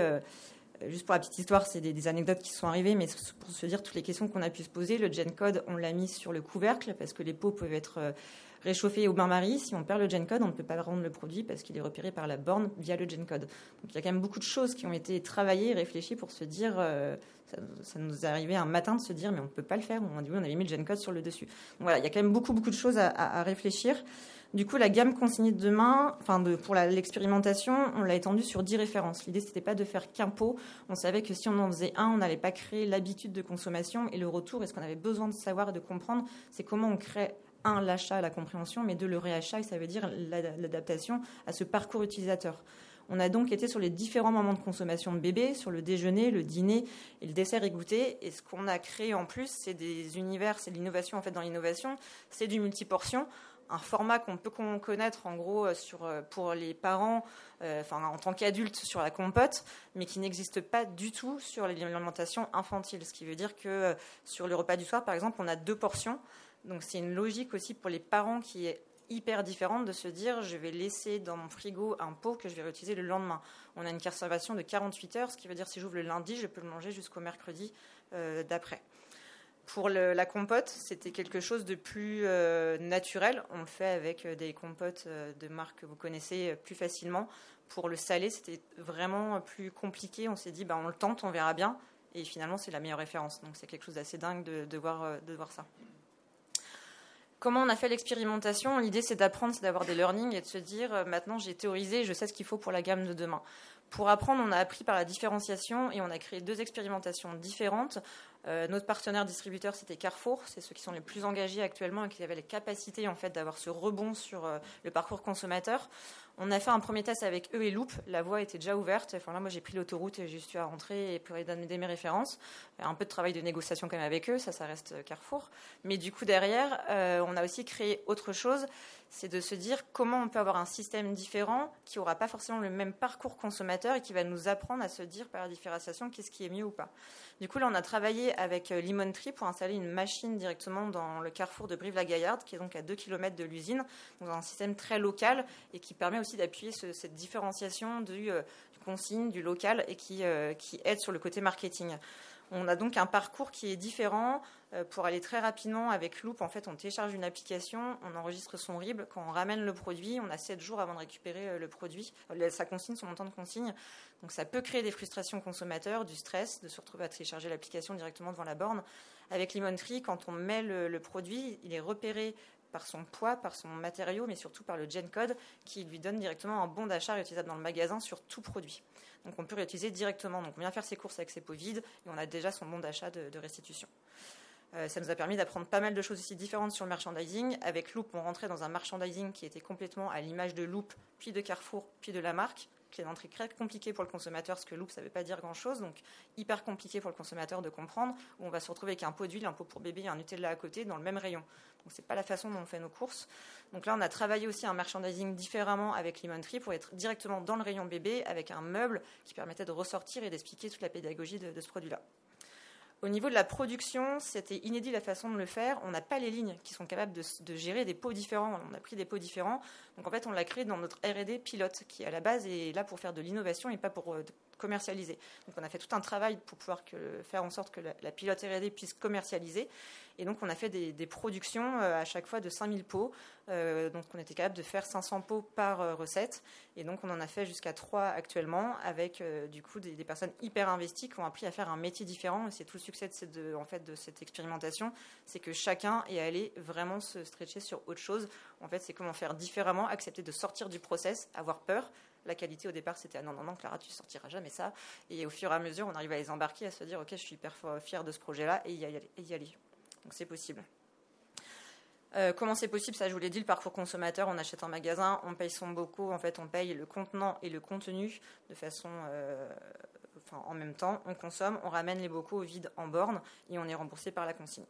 juste pour la petite histoire, c'est des, anecdotes qui sont arrivées, mais pour se dire toutes les questions qu'on a pu se poser, le gen code, on l'a mis sur le couvercle parce que les pots peuvent être réchauffés au bain-marie. Si on perd le gen code, on ne peut pas rendre le produit parce qu'il est repéré par la borne via le gen code. Donc il y a quand même beaucoup de choses qui ont été travaillées, réfléchies pour se dire ça, nous est arrivé un matin de se dire, mais on ne peut pas le faire. On a dit, oui, on avait mis le gen code sur le dessus. Donc voilà, il y a quand même beaucoup, beaucoup de choses à, réfléchir. Du coup, la gamme consignée de demain, enfin pour l'expérimentation, on l'a étendue sur 10 références. L'idée, c'était pas de faire qu'un pot. On savait que si on en faisait un, on n'allait pas créer l'habitude de consommation et le retour. Et ce qu'on avait besoin de savoir et de comprendre, c'est comment on crée un l'achat, la compréhension, mais deux le réachat, et ça veut dire l'adaptation à ce parcours utilisateur. On a donc été sur les différents moments de consommation de bébé, sur le déjeuner, le dîner et le dessert égoutté. Et ce qu'on a créé en plus, c'est des univers, c'est l'innovation en fait dans l'innovation, c'est du multiportion un format qu'on peut connaître en gros euh, sur, euh, pour les parents, euh, enfin en tant qu'adultes sur la compote, mais qui n'existe pas du tout sur l'alimentation infantile. Ce qui veut dire que sur le repas du soir, par exemple, on a deux portions. Donc c'est une logique aussi pour les parents qui est hyper différente de se dire je vais laisser dans mon frigo un pot que je vais réutiliser le lendemain. On a une conservation de 48 heures, ce qui veut dire si j'ouvre le lundi, je peux le manger jusqu'au mercredi euh, d'après. Pour la compote, c'était quelque chose de plus euh, naturel. On le fait avec euh, des compotes de marques que vous connaissez plus facilement. Pour le salé, c'était vraiment plus compliqué. On s'est dit, bah, on le tente, on verra bien. Et finalement, c'est la meilleure référence. Donc c'est quelque chose d'assez dingue de, voir, de voir ça. Comment on a fait l'expérimentation L'idée, c'est d'apprendre, c'est d'avoir des learnings et de se dire, euh, maintenant j'ai théorisé, je sais ce qu'il faut pour la gamme de demain. Pour apprendre, on a appris par la différenciation et on a créé deux expérimentations différentes. Euh, notre partenaire distributeur, c'était Carrefour. C'est ceux qui sont les plus engagés actuellement et qui avaient les capacités en fait d'avoir ce rebond sur euh, le parcours consommateur. On a fait un premier test avec eux et Loop. La voie était déjà ouverte. Là, moi, j'ai pris l'autoroute et juste eu à rentrer et pour donner mes références. Un peu de travail de négociation quand même avec eux. Ça, ça reste Carrefour. Mais du coup, derrière, euh, on a aussi créé autre chose. C'est de se dire comment on peut avoir un système différent qui n'aura pas forcément le même parcours consommateur et qui va nous apprendre à se dire par la différenciation qu'est-ce qui est mieux ou pas. Du coup, là, on a travaillé avec euh, Tree pour installer une machine directement dans le carrefour de Brive-la-Gaillarde, qui est donc à 2 km de l'usine, dans un système très local et qui permet aussi d'appuyer cette différenciation du, euh, du, consigne, du local et euh, qui aide sur le côté marketing. On a donc un parcours qui est différent. Euh, pour aller très rapidement avec Loop, en fait, on télécharge une application, on enregistre son RIB. Quand on ramène le produit, on a 7 jours avant de récupérer euh, le produit, euh, sa consigne, son montant de consigne. Donc ça peut créer des frustrations consommateurs, du stress, de se retrouver à télécharger l'application directement devant la borne. Avec Lemon quand on met le, produit, il est repéré par son poids, par son matériau, mais surtout par le gen code qui lui donne directement un bon d'achat réutilisable dans le magasin sur tout produit. Donc on peut réutiliser directement. Donc on vient faire ses courses avec ses pots vides et on a déjà son bon d'achat de, restitution. Euh, ça nous a permis d'apprendre pas mal de choses aussi différentes sur le merchandising. Avec Loop, on rentrait dans un merchandising qui était complètement à l'image de Loop, puis de Carrefour, puis de la marque clé d'entrée très compliqué pour le consommateur, parce que Loop, ne veut pas dire grand-chose, donc hyper compliqué pour le consommateur de comprendre, où on va se retrouver avec un pot d'huile, un pot pour bébé et un Nutella à côté dans le même rayon. Donc c'est pas la façon dont on fait nos courses. Donc là, on a travaillé aussi un merchandising différemment avec Lemon Tree pour être directement dans le rayon bébé avec un meuble qui permettait de ressortir et d'expliquer toute la pédagogie de ce produit-là. Au niveau de la production, c'était inédit la façon de le faire. On n'a pas les lignes qui sont capables de, gérer des pots différents. On a pris des pots différents. Donc en fait, on l'a créé dans notre R&D pilote, qui à la base est là pour faire de l'innovation et pas pour euh, commercialiser. Donc on a fait tout un travail pour pouvoir faire en sorte que la, pilote R&D puisse commercialiser. Et donc on a fait des, productions euh, à chaque fois de 5000 pots. Euh, donc on était capable de faire 500 pots par euh, recette. Et donc on en a fait jusqu'à 3 actuellement avec du coup des, personnes hyper investies qui ont appris à faire un métier différent. Et c'est tout le succès de, cette, expérimentation, c'est que chacun est allé vraiment se stretcher sur autre chose. En fait c'est comment faire différemment, accepter de sortir du process, avoir peur, la qualité au départ, c'était ah non, non, non, Clara, tu sortiras jamais ça. Et au fur et à mesure, on arrive à les embarquer, à se dire ok, je suis hyper fier de ce projet-là et y aller. Et y aller. Donc c'est possible. Euh, comment c'est possible? Ça, je vous l'ai dit, le parcours consommateur, on achète en magasin, on paye son bocaux, en fait, on paye le contenant et le contenu de façon, euh, en même temps. On consomme, on ramène les bocaux vides en borne et on est remboursé par la consigne.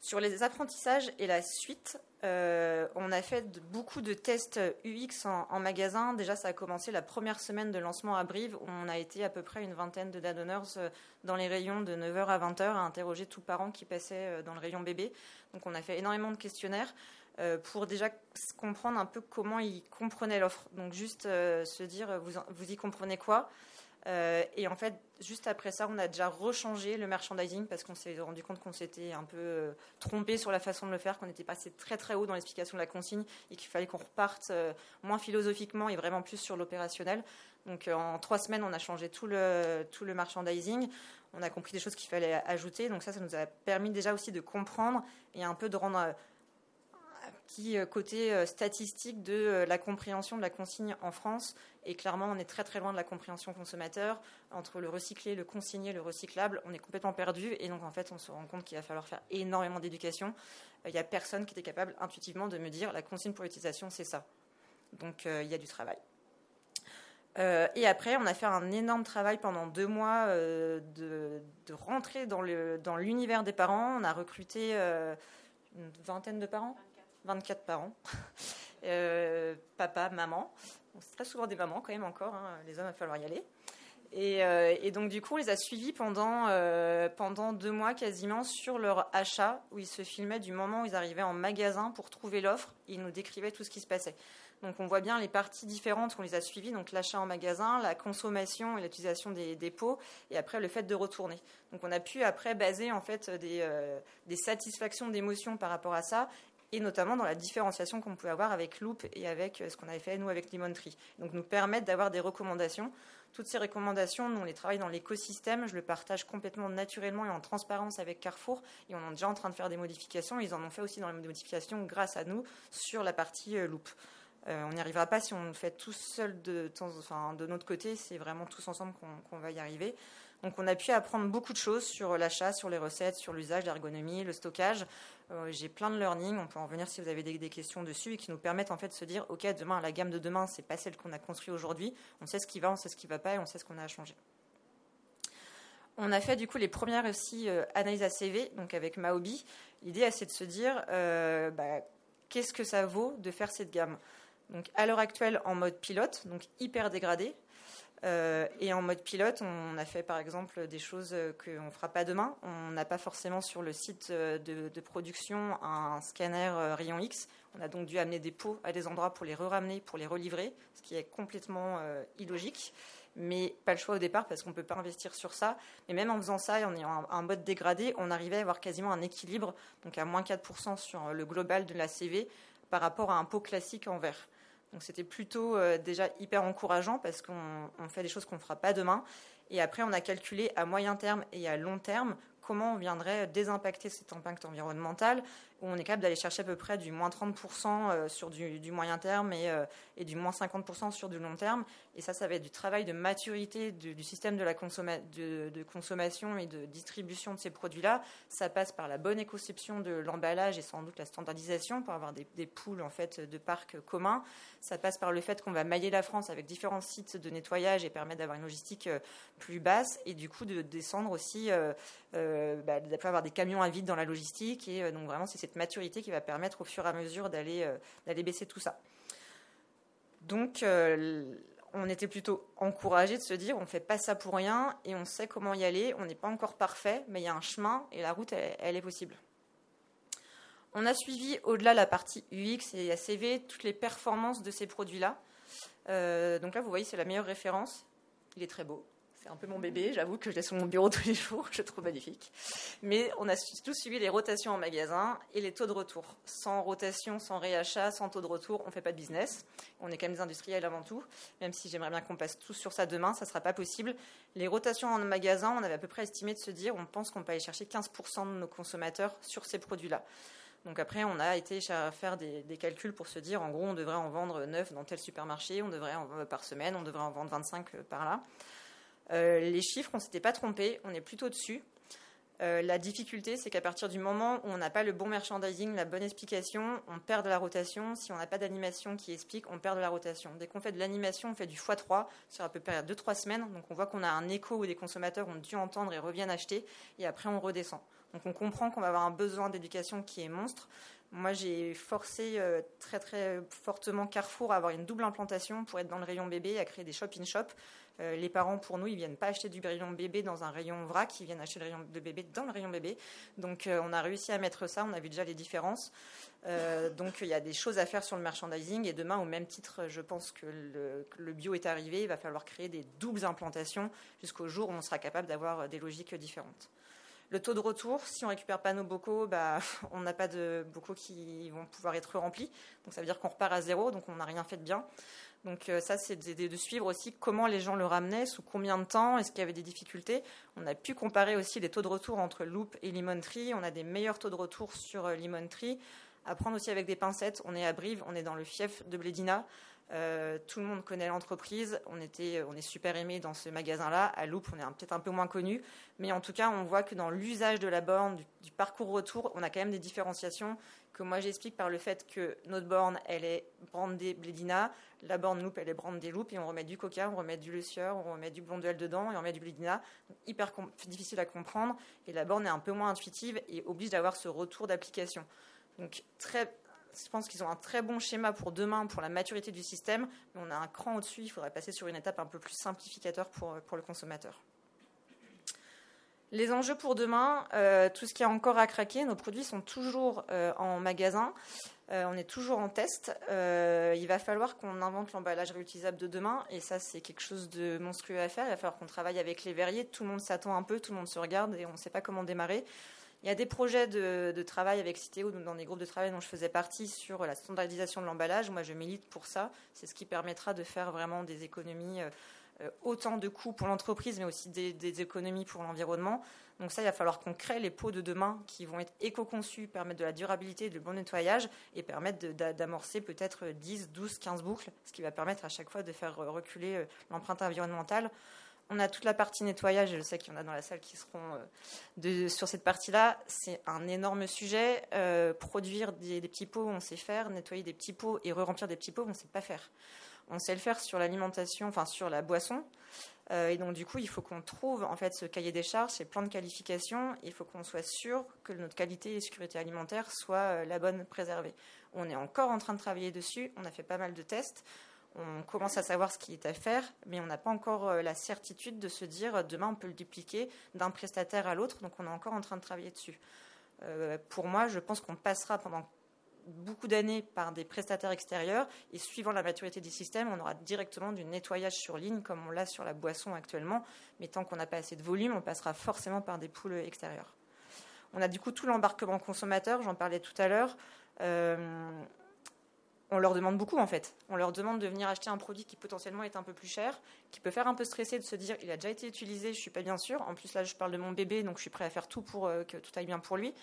Sur les apprentissages et la suite, euh, on a fait beaucoup de tests UX en, magasin. Déjà, ça a commencé la première semaine de lancement à Brive. Où on a été à peu près une vingtaine de dad euh, dans les rayons de 9h à 20h à interroger tous parents qui passaient euh, dans le rayon bébé. Donc, on a fait énormément de questionnaires pour déjà comprendre un peu comment ils comprenaient l'offre. Donc, juste se dire, vous, vous y comprenez quoi? Euh, et en fait, juste après ça, on a déjà rechangé le merchandising parce qu'on s'est rendu compte qu'on s'était un peu euh, trompé sur la façon de le faire, qu'on était passé très très haut dans l'explication de la consigne et qu'il fallait qu'on reparte euh, moins philosophiquement et vraiment plus sur l'opérationnel. Donc en trois semaines, on a changé tout le, tout le merchandising. On a compris des choses qu'il fallait ajouter. Donc ça, ça nous a permis déjà aussi de comprendre et un peu de rendre petit euh, côté euh, statistique de euh, la compréhension de la consigne en France. Et clairement, on est très très loin de la compréhension consommateur. Entre le recyclé, le consigné, le recyclable, on est complètement perdu. Et donc, en fait, on se rend compte qu'il va falloir faire énormément d'éducation. Il n'y a personne qui était capable intuitivement de me dire la consigne pour l'utilisation, c'est ça. Donc, il y a du travail. et après, on a fait un énorme travail pendant deux mois de, de, rentrer dans l'univers dans des parents. On a recruté une vingtaine de parents 24 parents, euh, papa, maman. c'est très souvent des mamans quand même encore, hein. les hommes, il va falloir y aller. Euh, et, donc du coup, on les a suivis pendant, euh, pendant deux mois quasiment sur leur achat, où ils se filmaient du moment où ils arrivaient en magasin pour trouver l'offre, ils nous décrivaient tout ce qui se passait. Donc on voit bien les parties différentes qu'on les a suivies, donc l'achat en magasin, la consommation et l'utilisation des, dépôts, et après le fait de retourner. Donc on a pu après baser en fait des, des satisfactions d'émotions par rapport à ça, et notamment dans la différenciation qu'on pouvait avoir avec Loop et avec euh, ce qu'on avait fait nous avec Lemon Tree. Donc nous permettre d'avoir des recommandations. Toutes ces recommandations, nous on les travaille dans l'écosystème, je le partage complètement naturellement et en transparence avec Carrefour et on est déjà en train de faire des modifications. Ils en ont fait aussi dans les modifications grâce à nous sur la partie euh, Loop. Euh, on n'y arrivera pas si on le fait tout seul de, enfin, de notre côté, c'est vraiment tous ensemble qu'on va y arriver. Donc on a pu apprendre beaucoup de choses sur l'achat, sur les recettes, sur l'usage, l'ergonomie, le stockage. Euh, j'ai plein de learning, on peut en revenir si vous avez des, questions dessus et qui nous permettent en fait de se dire ok demain la gamme de demain c'est pas celle qu'on a construite aujourd'hui, on sait ce qui va, on sait ce qui va pas et on sait ce qu'on a à changer. On a fait du coup les premières aussi euh, analyses ACV, donc avec Maobi. L'idée c'est de se dire euh, bah, qu'est-ce que ça vaut de faire cette gamme? Donc à l'heure actuelle en mode pilote, donc hyper dégradé, euh, et en mode pilote, on a fait par exemple des choses qu'on ne fera pas demain. On n'a pas forcément sur le site de, production un scanner euh, rayon X. On a donc dû amener des pots à des endroits pour les re-ramener, pour les relivrer, ce qui est complètement euh, illogique. Mais pas le choix au départ parce qu'on ne peut pas investir sur ça. Mais même en faisant ça et en ayant un, mode dégradé, on arrivait à avoir quasiment un équilibre, donc à moins 4% sur le global de la CV par rapport à un pot classique en verre. Donc c'était plutôt euh, déjà hyper encourageant parce qu'on fait des choses qu'on ne fera pas demain. Et après, on a calculé à moyen terme et à long terme comment on viendrait désimpacter cet impact environnemental, où on est capable d'aller chercher à peu près du moins 30% euh, sur du, moyen terme et, euh, du moins 50% sur du long terme. Et ça, ça va être du travail de maturité du, système de, la de, consommation et de distribution de ces produits-là. Ça passe par la bonne éconception de l'emballage et sans doute la standardisation pour avoir des, poules en fait, de parcs communs. Ça passe par le fait qu'on va mailler la France avec différents sites de nettoyage et permettre d'avoir une logistique euh, plus basse et du coup de descendre aussi, bah, d'avoir des camions à vide dans la logistique. Et donc vraiment, c'est cette maturité qui va permettre au fur et à mesure d'aller d'aller baisser tout ça. Donc on était plutôt encouragé de se dire on ne fait pas ça pour rien et on sait comment y aller. On n'est pas encore parfait, mais il y a un chemin et la route, elle est possible. On a suivi au-delà la partie UX et ACV toutes les performances de ces produits-là. Euh, donc là, vous voyez, c'est la meilleure référence. Il est très beau. C'est un peu mon bébé, j'avoue que je l'ai sur mon bureau tous les jours, je le trouve magnifique. Mais on a tous suivi les rotations en magasin et les taux de retour. Sans rotation, sans réachat, sans taux de retour, on ne fait pas de business. On est quand même des industriels avant tout, même si j'aimerais bien qu'on passe tous sur ça demain, ça ne sera pas possible. Les rotations en magasin, on avait à peu près estimé de se dire, on pense qu'on peut aller chercher 15% de nos consommateurs sur ces produits-là. Donc après, on a été faire des, calculs pour se dire, en gros, on devrait en vendre 9 dans tel supermarché, on devrait en vendre par semaine, on devrait en vendre 25 euh, par là. Euh, les chiffres, on ne s'était pas trompé, on est plutôt dessus. Euh, la difficulté, c'est qu'à partir du moment où on n'a pas le bon merchandising, la bonne explication, on perd de la rotation. Si on n'a pas d'animation qui explique, on perd de la rotation. Dès qu'on fait de l'animation, on fait du x3 sur à peu près 2-3 semaines. Donc on voit qu'on a un écho où des consommateurs ont dû entendre et reviennent acheter. Et après, on redescend. Donc on comprend qu'on va avoir un besoin d'éducation qui est monstre. Moi, j'ai forcé euh, très très fortement Carrefour à avoir une double implantation pour être dans le rayon bébé, à créer des shop-in-shop. Euh, les parents, pour nous, ils viennent pas acheter du rayon bébé dans un rayon vrac, ils viennent acheter le rayon de bébé dans le rayon bébé. Donc, euh, on a réussi à mettre ça. On a vu déjà les différences. donc, il y a des choses à faire sur le merchandising. Et demain, au même titre, je pense que le, que le bio est arrivé. Il va falloir créer des doubles implantations jusqu'au jour où on sera capable d'avoir des logiques différentes. Le taux de retour, si on récupère pas nos bocaux, bah, on n'a pas de bocaux qui vont pouvoir être remplis. Donc ça veut dire qu'on repart à zéro, donc on n'a rien fait de bien. Donc euh, ça, c'est de, suivre aussi comment les gens le ramenaient, sous combien de temps, est-ce qu'il y avait des difficultés. On a pu comparer aussi les taux de retour entre Loop et Lemon Tree. On a des meilleurs taux de retour sur euh, Lemon Tree. À aussi avec des pincettes. On est à Brive, on est dans le fief de Blédina. Euh, tout le monde connaît l'entreprise. On, on est super aimé dans ce magasin-là. À Loop, on est peut-être un peu moins connu. Mais en tout cas, on voit que dans l'usage de la borne, du, parcours retour, on a quand même des différenciations que moi j'explique par le fait que notre borne, elle est brandée Blédina. La borne Loop, elle est brandée Loop. Et on remet du Coca, on remet du Le Sieur, on remet du Blondel dedans et on remet du Blédina. hyper difficile à comprendre. Et la borne est un peu moins intuitive et oblige d'avoir ce retour d'application. Donc très je pense qu'ils ont un très bon schéma pour demain, pour la maturité du système, mais on a un cran au-dessus, il faudrait passer sur une étape un peu plus simplificateur pour, pour le consommateur. Les enjeux pour demain, euh, tout ce qui est encore à craquer, nos produits sont toujours euh, en magasin, euh, on est toujours en test. il va falloir qu'on invente l'emballage réutilisable de demain, et ça c'est quelque chose de monstrueux à faire. Il va falloir qu'on travaille avec les verriers, tout le monde s'attend un peu, tout le monde se regarde et on ne sait pas comment démarrer. Il y a des projets de, travail avec Citéo, dans des groupes de travail dont je faisais partie, sur la standardisation de l'emballage. Moi, je milite pour ça. C'est ce qui permettra de faire vraiment des économies, euh, euh, autant de coûts pour l'entreprise, mais aussi des, économies pour l'environnement. Donc ça, il va falloir qu'on crée les pots de demain qui vont être éco-conçus, permettre de la durabilité, du bon nettoyage et permettre d'amorcer peut-être 10, 12, 15 boucles, ce qui va permettre à chaque fois de faire reculer euh, l'empreinte environnementale. On a toute la partie nettoyage, et je sais qu'il y en a dans la salle qui seront euh, sur cette partie-là. C'est un énorme sujet. Euh, produire des, petits pots, on sait faire. Nettoyer des petits pots et re-remplir des petits pots, on ne sait pas faire. On sait le faire sur l'alimentation, enfin sur la boisson. Euh, et donc du coup, il faut qu'on trouve en fait ce cahier des charges, ces plans de qualification. Il faut qu'on soit sûr que notre qualité et sécurité alimentaire soit la bonne préservée. On est encore en train de travailler dessus. On a fait pas mal de tests on commence à savoir ce qui est à faire, mais on n'a pas encore euh, la certitude de se dire euh, demain on peut le dupliquer d'un prestataire à l'autre, donc on est encore en train de travailler dessus. Euh, pour moi, je pense qu'on passera pendant beaucoup d'années par des prestataires extérieurs et suivant la maturité des systèmes, on aura directement du nettoyage sur ligne comme on l'a sur la boisson actuellement, mais tant qu'on n'a pas assez de volume, on passera forcément par des poules extérieures. On a du coup tout l'embarquement consommateur, j'en parlais tout à l'heure on leur demande beaucoup en fait. On leur demande de venir acheter un produit qui potentiellement est un peu plus cher, qui peut faire un peu stresser de se dire il a déjà été utilisé, je suis pas bien sûr. En plus là je parle de mon bébé donc je suis prêt à faire tout pour euh, que tout aille bien pour lui.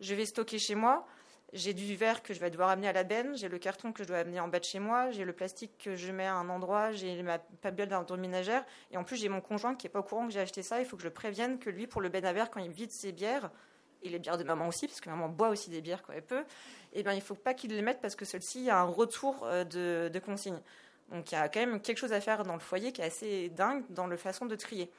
Je vais stocker chez moi. J'ai du verre que je vais devoir amener à la benne, j'ai le carton que je dois amener en bas de chez moi, j'ai le plastique que je mets à un endroit, j'ai ma papelle d'un ménagère, et en plus j'ai mon conjoint qui est pas au courant que j'ai acheté ça. Il faut que je prévienne que lui, pour le ben à verre, quand il vide ses bières, et les bières de maman aussi, parce que maman boit aussi des bières quand elle peut, eh bien, il ne faut pas qu'il les mette parce que celle-ci a un retour euh, de, consigne. Donc il y a quand même quelque chose à faire dans le foyer qui est assez dingue dans la façon de trier.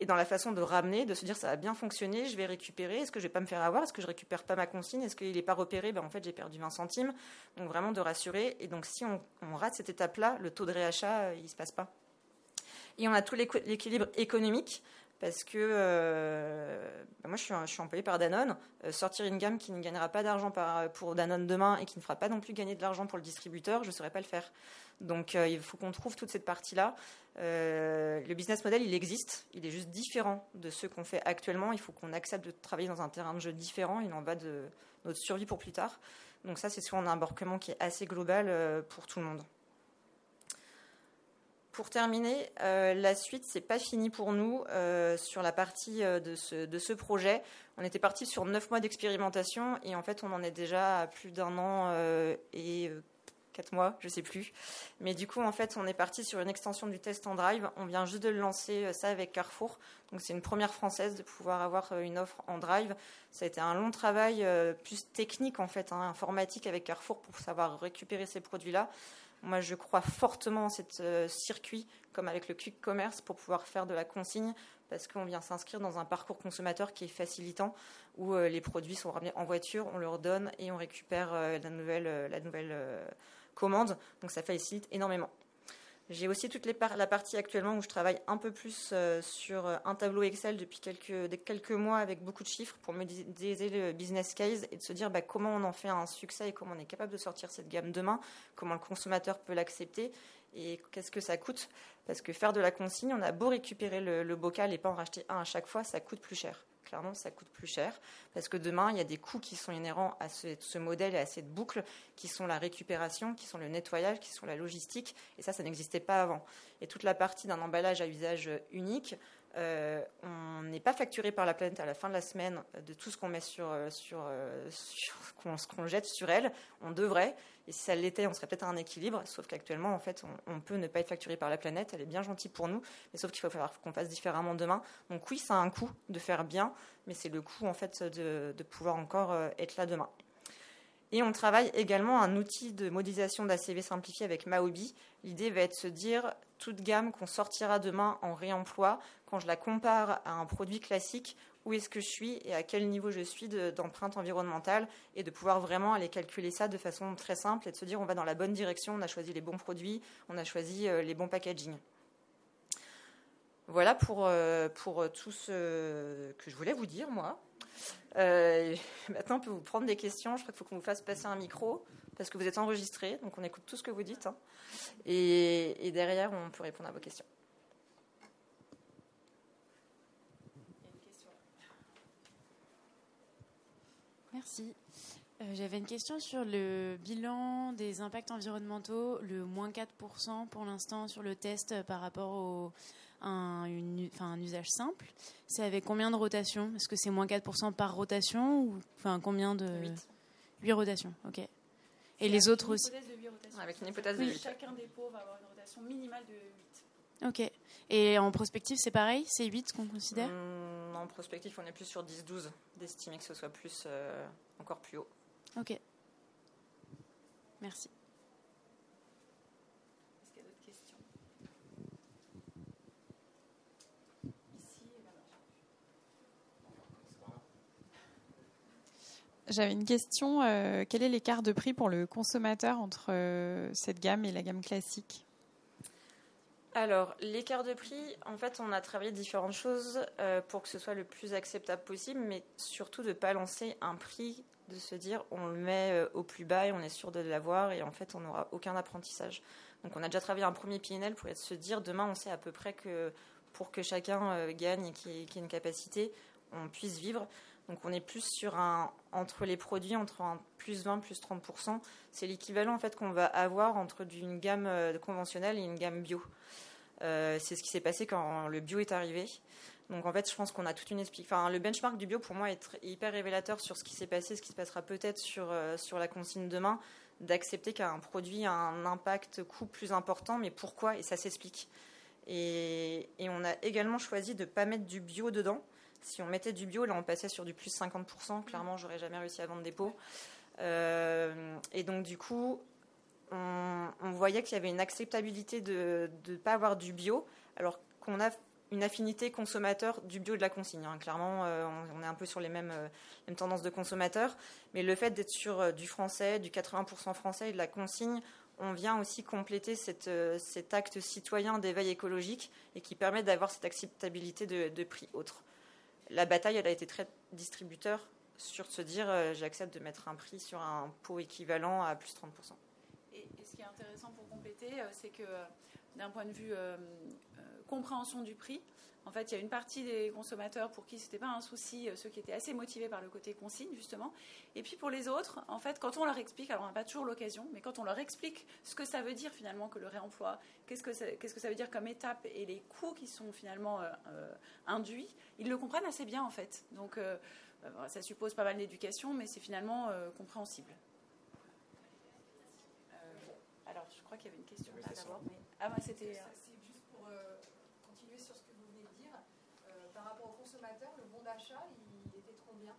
Et dans la façon de ramener, de se dire ça a bien fonctionné, je vais récupérer, est-ce que je vais pas me faire avoir, est-ce que je récupère pas ma consigne, est-ce qu'il n'est pas repéré, ben en fait j'ai perdu 20 centimes. Donc vraiment de rassurer. Et donc si on, on rate cette étape-là, le taux de réachat, euh, il ne se passe pas. Et on a tout l'équilibre économique parce que euh, moi je suis, je suis employée par Danone. Euh, sortir une gamme qui ne gagnera pas d'argent pour Danone demain et qui ne fera pas non plus gagner de l'argent pour le distributeur, je ne saurais pas le faire. Donc euh, il faut qu'on trouve toute cette partie-là. le business model, il existe, il est juste différent de ce qu'on fait actuellement. Il faut qu'on accepte de travailler dans un terrain de jeu différent. Il en va de notre survie pour plus tard. Donc ça, c'est sur un embarquement qui est assez global pour tout le monde. Pour terminer, euh, la suite, c'est pas fini pour nous euh, sur la partie euh, de, ce, projet. On était parti sur neuf mois d'expérimentation et en fait, on en est déjà à plus d'un an et quatre mois, je sais plus. Mais du coup, en fait, on est parti sur une extension du test en drive. On vient juste de le lancer, ça avec Carrefour. Donc, c'est une première française de pouvoir avoir une offre en drive. Ça a été un long travail plus technique, en fait, hein, informatique avec Carrefour pour savoir récupérer ces produits-là. Moi, je crois fortement en ce euh, circuit, comme avec le quick commerce, pour pouvoir faire de la consigne, parce qu'on vient s'inscrire dans un parcours consommateur qui est facilitant, où euh, les produits sont ramenés en voiture, on leur donne et on récupère euh, la nouvelle, la nouvelle commande. Donc ça facilite énormément. J'ai aussi toute la partie actuellement où je travaille un peu plus euh, sur euh, un tableau Excel depuis quelques, mois avec beaucoup de chiffres pour modéliser le business case et de se dire bah, comment on en fait un succès et comment on est capable de sortir cette gamme demain, comment le consommateur peut l'accepter et qu'est-ce que ça coûte. Parce que faire de la consigne, on a beau récupérer le bocal et pas en racheter un à chaque fois, ça coûte plus cher clairement, ça coûte plus cher. Parce que demain, il y a des coûts qui sont inhérents à ce, modèle et à cette boucle, qui sont la récupération, qui sont le nettoyage, qui sont la logistique. Et ça, ça n'existait pas avant. Et toute la partie d'un emballage à usage unique, on n'est pas facturé par la planète à la fin de la semaine de tout ce qu'on met sur, euh, sur, euh, ce qu'on jette sur elle. On devrait. Et si ça l'était, on serait peut-être à un équilibre. Sauf qu'actuellement, en fait, on, peut ne pas être facturé par la planète. Elle est bien gentille pour nous. Mais sauf qu'il va falloir qu'on fasse différemment demain. Donc oui, ça a un coût de faire bien. Mais c'est le coût, en fait, de, de pouvoir encore être là demain. Et on travaille également un outil de modélisation d'ACV simplifié avec Maobi. L'idée va être de se dire, toute gamme qu'on sortira demain en réemploi, quand je la compare à un produit classique, où est-ce que je suis et à quel niveau je suis d'empreinte environnementale, et de pouvoir vraiment aller calculer ça de façon très simple et de se dire, on va dans la bonne direction, on a choisi les bons produits, on a choisi euh, les bons packaging. Voilà pour, euh, pour tout ce que je voulais vous dire, moi. Euh, maintenant, on peut vous prendre des questions. Je crois qu'il faut qu'on vous fasse passer un micro parce que vous êtes enregistré, donc on écoute tout ce que vous dites. Hein. Et, derrière, on peut répondre à vos questions. Merci. Euh, j'avais une question sur le bilan des impacts environnementaux, le moins 4% pour l'instant sur le test par rapport au, un, enfin, un usage simple. C'est avec combien de rotations? Est-ce que c'est moins 4% par rotation ou enfin, combien de 8. 8 rotations, ok. Et les autres aussi Avec une hypothèse de 8. Chacun des pots va avoir une rotation minimale de 8. Ok. Et en prospective, c'est pareil? C'est 8 qu'on considère? Mmh, En prospective, on est plus sur 10-12, d'estimer que ce soit plus, euh, encore plus haut. Ok. Merci. J'avais une question. Euh, quel est l'écart de prix pour le consommateur entre euh, cette gamme et la gamme classique? Alors, l'écart de prix, en fait, on a travaillé différentes choses euh, pour que ce soit le plus acceptable possible, mais surtout de ne pas lancer un prix, de se dire on le met au plus bas et on est sûr de l'avoir, et en fait, on n'aura aucun apprentissage. Donc, on a déjà travaillé un premier PNL pour se dire demain, on sait à peu près que pour que chacun gagne et qu'il y ait une capacité, on puisse vivre. Donc on est plus sur un entre les produits entre un plus 20 plus 30 c'est l'équivalent en fait qu'on va avoir entre une gamme euh, conventionnelle et une gamme bio. Euh, c'est ce qui s'est passé quand le bio est arrivé. Donc en fait, je pense qu'on a toute une. Enfin, le benchmark du bio pour moi est, hyper révélateur sur ce qui s'est passé, ce qui se passera peut-être sur euh, sur la consigne demain, d'accepter qu'un produit a un impact coût plus important, mais pourquoi? Et ça s'explique. Et, et, on a également choisi de ne pas mettre du bio dedans si on mettait du bio, là, on passait sur du plus 50%. Clairement, j'aurais jamais réussi à vendre des pots. Euh, et donc, du coup, on, voyait qu'il y avait une acceptabilité de ne pas avoir du bio, alors qu'on a une affinité consommateur du bio de la consigne. Hein. Clairement, euh, on, est un peu sur les mêmes, euh, mêmes tendances de consommateurs. Mais le fait d'être sur du français, du 80% français et de la consigne, on vient aussi compléter cet acte citoyen d'éveil écologique et qui permet d'avoir cette acceptabilité de, de prix autre la bataille, a été très distributeur sur se dire euh, j'accepte de mettre un prix sur un pot équivalent à plus 30%. Et, ce qui est intéressant pour compléter, euh, c'est que euh, d'un point de vue compréhension du prix, en fait, il y a une partie des consommateurs pour qui ce n'était pas un souci, ceux qui étaient assez motivés par le côté consigne, justement. Et puis pour les autres, en fait, quand on leur explique, alors on n'a pas toujours l'occasion, mais quand on leur explique ce que ça veut dire finalement que le réemploi, qu'est-ce que ça, qu'est-ce que ça veut dire comme étape et les coûts qui sont finalement induits, ils le comprennent assez bien en fait. Donc euh, euh, ça suppose pas mal d'éducation, mais c'est finalement euh, compréhensible. alors je crois qu'il y avait une question là d'abord. Mais... Ah, c'était. C'est juste pour continuer sur ce que vous venez de dire. par rapport au consommateur, le bon d'achat, il était trop bien.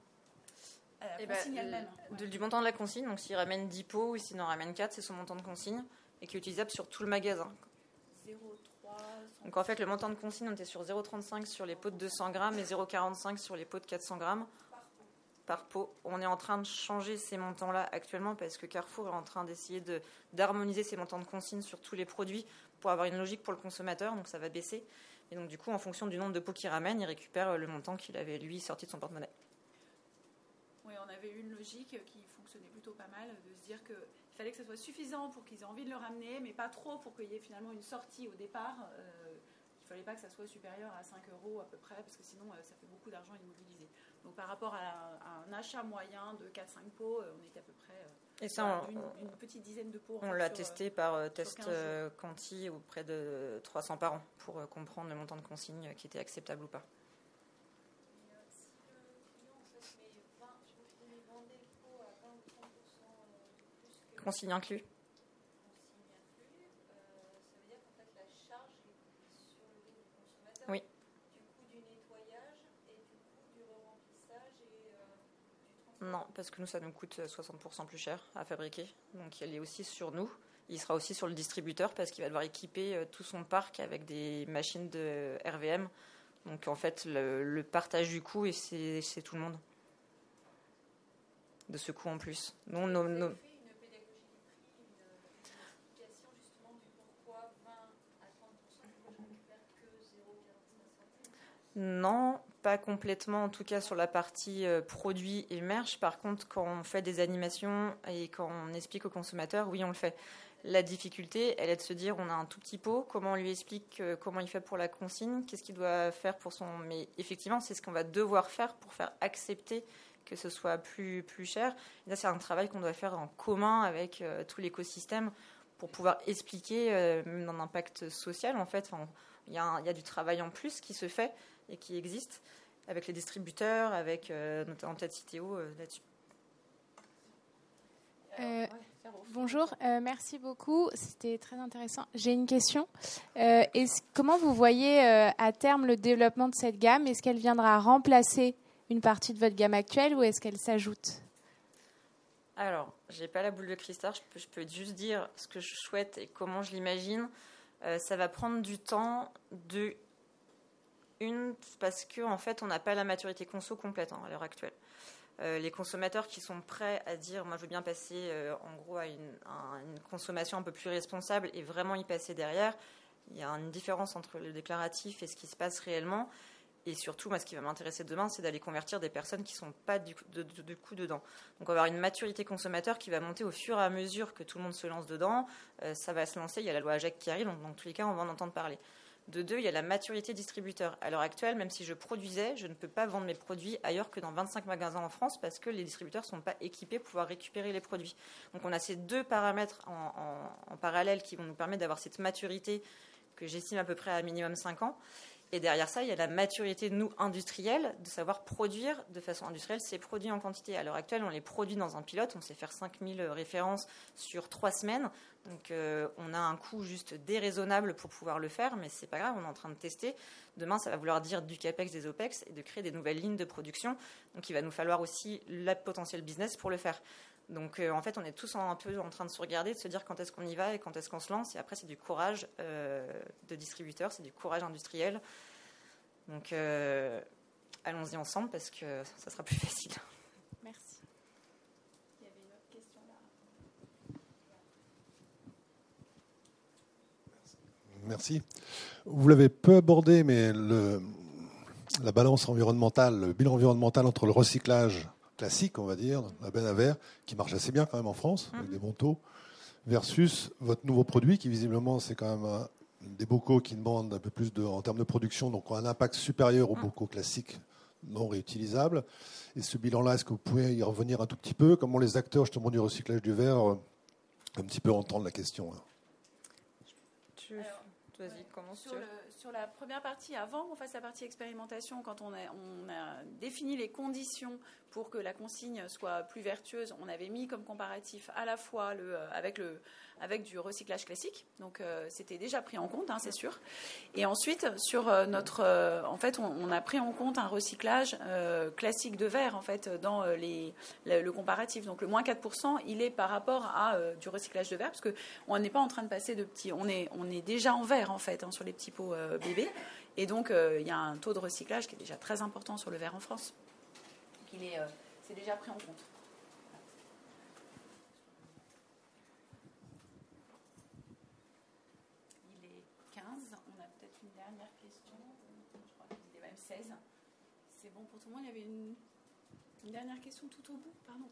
La eh ben, elle-même. Du montant de la consigne, donc s'il ramène 10 pots ou s'il en ramène 4, c'est son montant de consigne et qui est utilisable sur tout le magasin. Donc en fait, le montant de consigne, on était sur 0,35 sur les pots de 200 grammes et 0,45 sur les pots de 400 grammes par pot. On est en train de changer ces montants-là actuellement parce que Carrefour est en train d'essayer d'harmoniser ces montants de consigne sur tous les produits pour avoir une logique pour le consommateur, donc ça va baisser. Et donc du coup, en fonction du nombre de pots qu'il ramène, il récupère le montant qu'il avait lui sorti de son porte-monnaie. Oui, on avait une logique qui fonctionnait plutôt pas mal, de se dire que il fallait que ce soit suffisant pour qu'ils aient envie de le ramener, mais pas trop pour qu'il y ait finalement une sortie au départ. Euh, il ne fallait pas que ça soit supérieur à 5 euros à peu près, parce que sinon euh, ça fait beaucoup d'argent immobilisé. Donc par rapport à, un achat moyen de 4-5 pots, euh, on était à peu près Et ça, une, petite dizaine de pots. On l'a testé par test quanti auprès de 300 par an pour comprendre le montant de consigne qui était acceptable ou pas. consigne inclus. Oui. Non, parce que nous, ça nous coûte 60% plus cher à fabriquer. Donc, il est aussi sur nous. Il sera aussi sur le distributeur parce qu'il va devoir équiper euh, tout son parc avec des machines de RVM. Donc, en fait, le, partage du coût, et c'est tout le monde. De ce coût en plus. Nous, nos, Non, pas complètement, en tout cas sur la partie euh, produit et merch. Par contre, quand on fait des animations et quand on explique au consommateur, oui, on le fait. La difficulté, elle est de se dire, on a un tout petit pot, comment on lui explique euh, comment il fait pour la consigne, qu'est-ce qu'il doit faire pour son... Mais effectivement, c'est ce qu'on va devoir faire pour faire accepter que ce soit plus, plus cher. Et là, c'est un travail qu'on doit faire en commun avec euh, tout l'écosystème pour pouvoir expliquer, même dans l'impact social, en fait. il y, a du travail en plus qui se fait et qui existe avec les distributeurs, avec euh, notamment peut-être Citéo euh, là-dessus. Euh, bonjour, merci beaucoup. C'était très intéressant. J'ai une question. Est comment vous voyez à terme le développement de cette gamme? Est-ce qu'elle viendra remplacer une partie de votre gamme actuelle ou est-ce qu'elle s'ajoute? Alors, j'ai pas la boule de cristal. Je peux, je peux, juste dire ce que je souhaite et comment je l'imagine. ça va prendre du temps de une, parce qu'en en fait, on n'a pas la maturité conso complète hein, à l'heure actuelle. Euh, les consommateurs qui sont prêts à dire moi je veux bien passer euh, en gros à une, consommation un peu plus responsable et vraiment y passer derrière, il y a une différence entre le déclaratif et ce qui se passe réellement. Et surtout, moi, ce qui va m'intéresser demain, c'est d'aller convertir des personnes qui ne sont pas du, coup dedans. Donc, avoir une maturité consommateur qui va monter au fur et à mesure que tout le monde se lance dedans. Euh, ça va se lancer. Il y a la loi AGEC qui arrive, donc dans tous les cas, on va en entendre parler. De deux, il y a la maturité distributeur. À l'heure actuelle, même si je produisais, je ne peux pas vendre mes produits ailleurs que dans 25 magasins en France parce que les distributeurs ne sont pas équipés pour pouvoir récupérer les produits. Donc on a ces deux paramètres en, parallèle qui vont nous permettre d'avoir cette maturité que j'estime à peu près à minimum 5 ans. Et derrière ça, il y a la maturité, nous, industrielle, de savoir produire de façon industrielle ces produits en quantité. À l'heure actuelle, on les produit dans un pilote, on sait faire 5000 références sur 3 semaines. Donc euh, on a un coût juste déraisonnable pour pouvoir le faire, mais c'est pas grave, on est en train de tester. Demain, ça va vouloir dire du CAPEX, des OPEX et de créer des nouvelles lignes de production. Donc il va nous falloir aussi la potentiel business pour le faire. Donc euh, en fait, on est tous un peu en train de se regarder, de se dire quand est-ce qu'on y va et quand est-ce qu'on se lance. Et après, c'est du courage euh, de distributeur, c'est du courage industriel. Donc euh, allons-y ensemble parce que ça sera plus facile. Merci. Il y avait une autre question là. Merci. Vous l'avez peu abordé, mais le, la balance environnementale, le bilan environnemental entre le recyclage classique, on va dire, la benne à verre, qui marche assez bien quand même en France, avec des bons taux, versus votre nouveau produit, qui visiblement c'est quand même des bocaux qui demandent un peu plus de, en termes de production, donc ont un impact supérieur aux bocaux classiques non réutilisables. Et ce bilan-là, est-ce que vous pouvez y revenir un tout petit peu? Comment les acteurs justement du recyclage du verre euh, un petit peu entendre la question Vas-y, commence. Sur, sur, la première partie, avant qu'on fasse la partie expérimentation, quand on a, on a défini les conditions pour que la consigne soit plus vertueuse, on avait mis comme comparatif à la fois euh, avec, du recyclage classique, donc euh, c'était déjà pris en compte, hein, c'est sûr. Et ensuite, sur euh, notre, en fait, on, a pris en compte un recyclage classique de verre, en fait, dans le, comparatif. Donc le moins 4%, il est par rapport à du recyclage de verre, parce qu'on n'est pas en train de passer de petits, on est, on est déjà en verre, en fait, hein, sur les petits pots bébés. Et donc, il y a un taux de recyclage qui est déjà très important sur le verre en France. Euh, c'est déjà pris en compte. Il est 15, on a peut-être une dernière question. Je crois qu'il était même 16. C'est bon pour tout le monde Il y avait une, une dernière question tout au bout, pardon.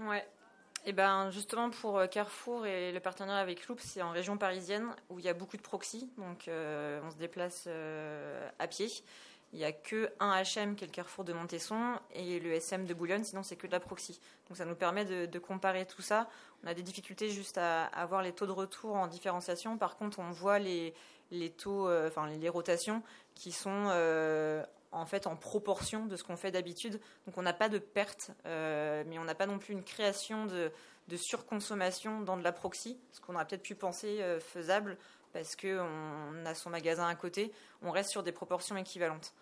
Ouais. Et eh ben justement pour euh, Carrefour et le partenariat avec Loop, c'est en région parisienne où il y a beaucoup de proxy, donc euh, on se déplace euh, à pied. Il n'y a que un HM qui est le Carrefour de Montesson et le SM de Boulogne, sinon c'est que de la proxy. Donc ça nous permet de, comparer tout ça. On a des difficultés juste à, avoir les taux de retour en différenciation. Par contre, on voit les, les taux, enfin les rotations qui sont en fait en proportion de ce qu'on fait d'habitude. Donc on n'a pas de perte, euh, mais on n'a pas non plus une création de, surconsommation dans de la proxy, ce qu'on aurait peut-être pu penser euh, faisable parce qu'on a son magasin à côté. On reste sur des proportions équivalentes.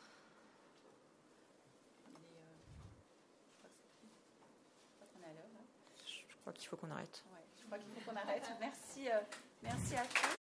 Je crois qu'il faut qu'on arrête. je crois qu'il faut qu'on arrête. Merci, euh, merci à tous.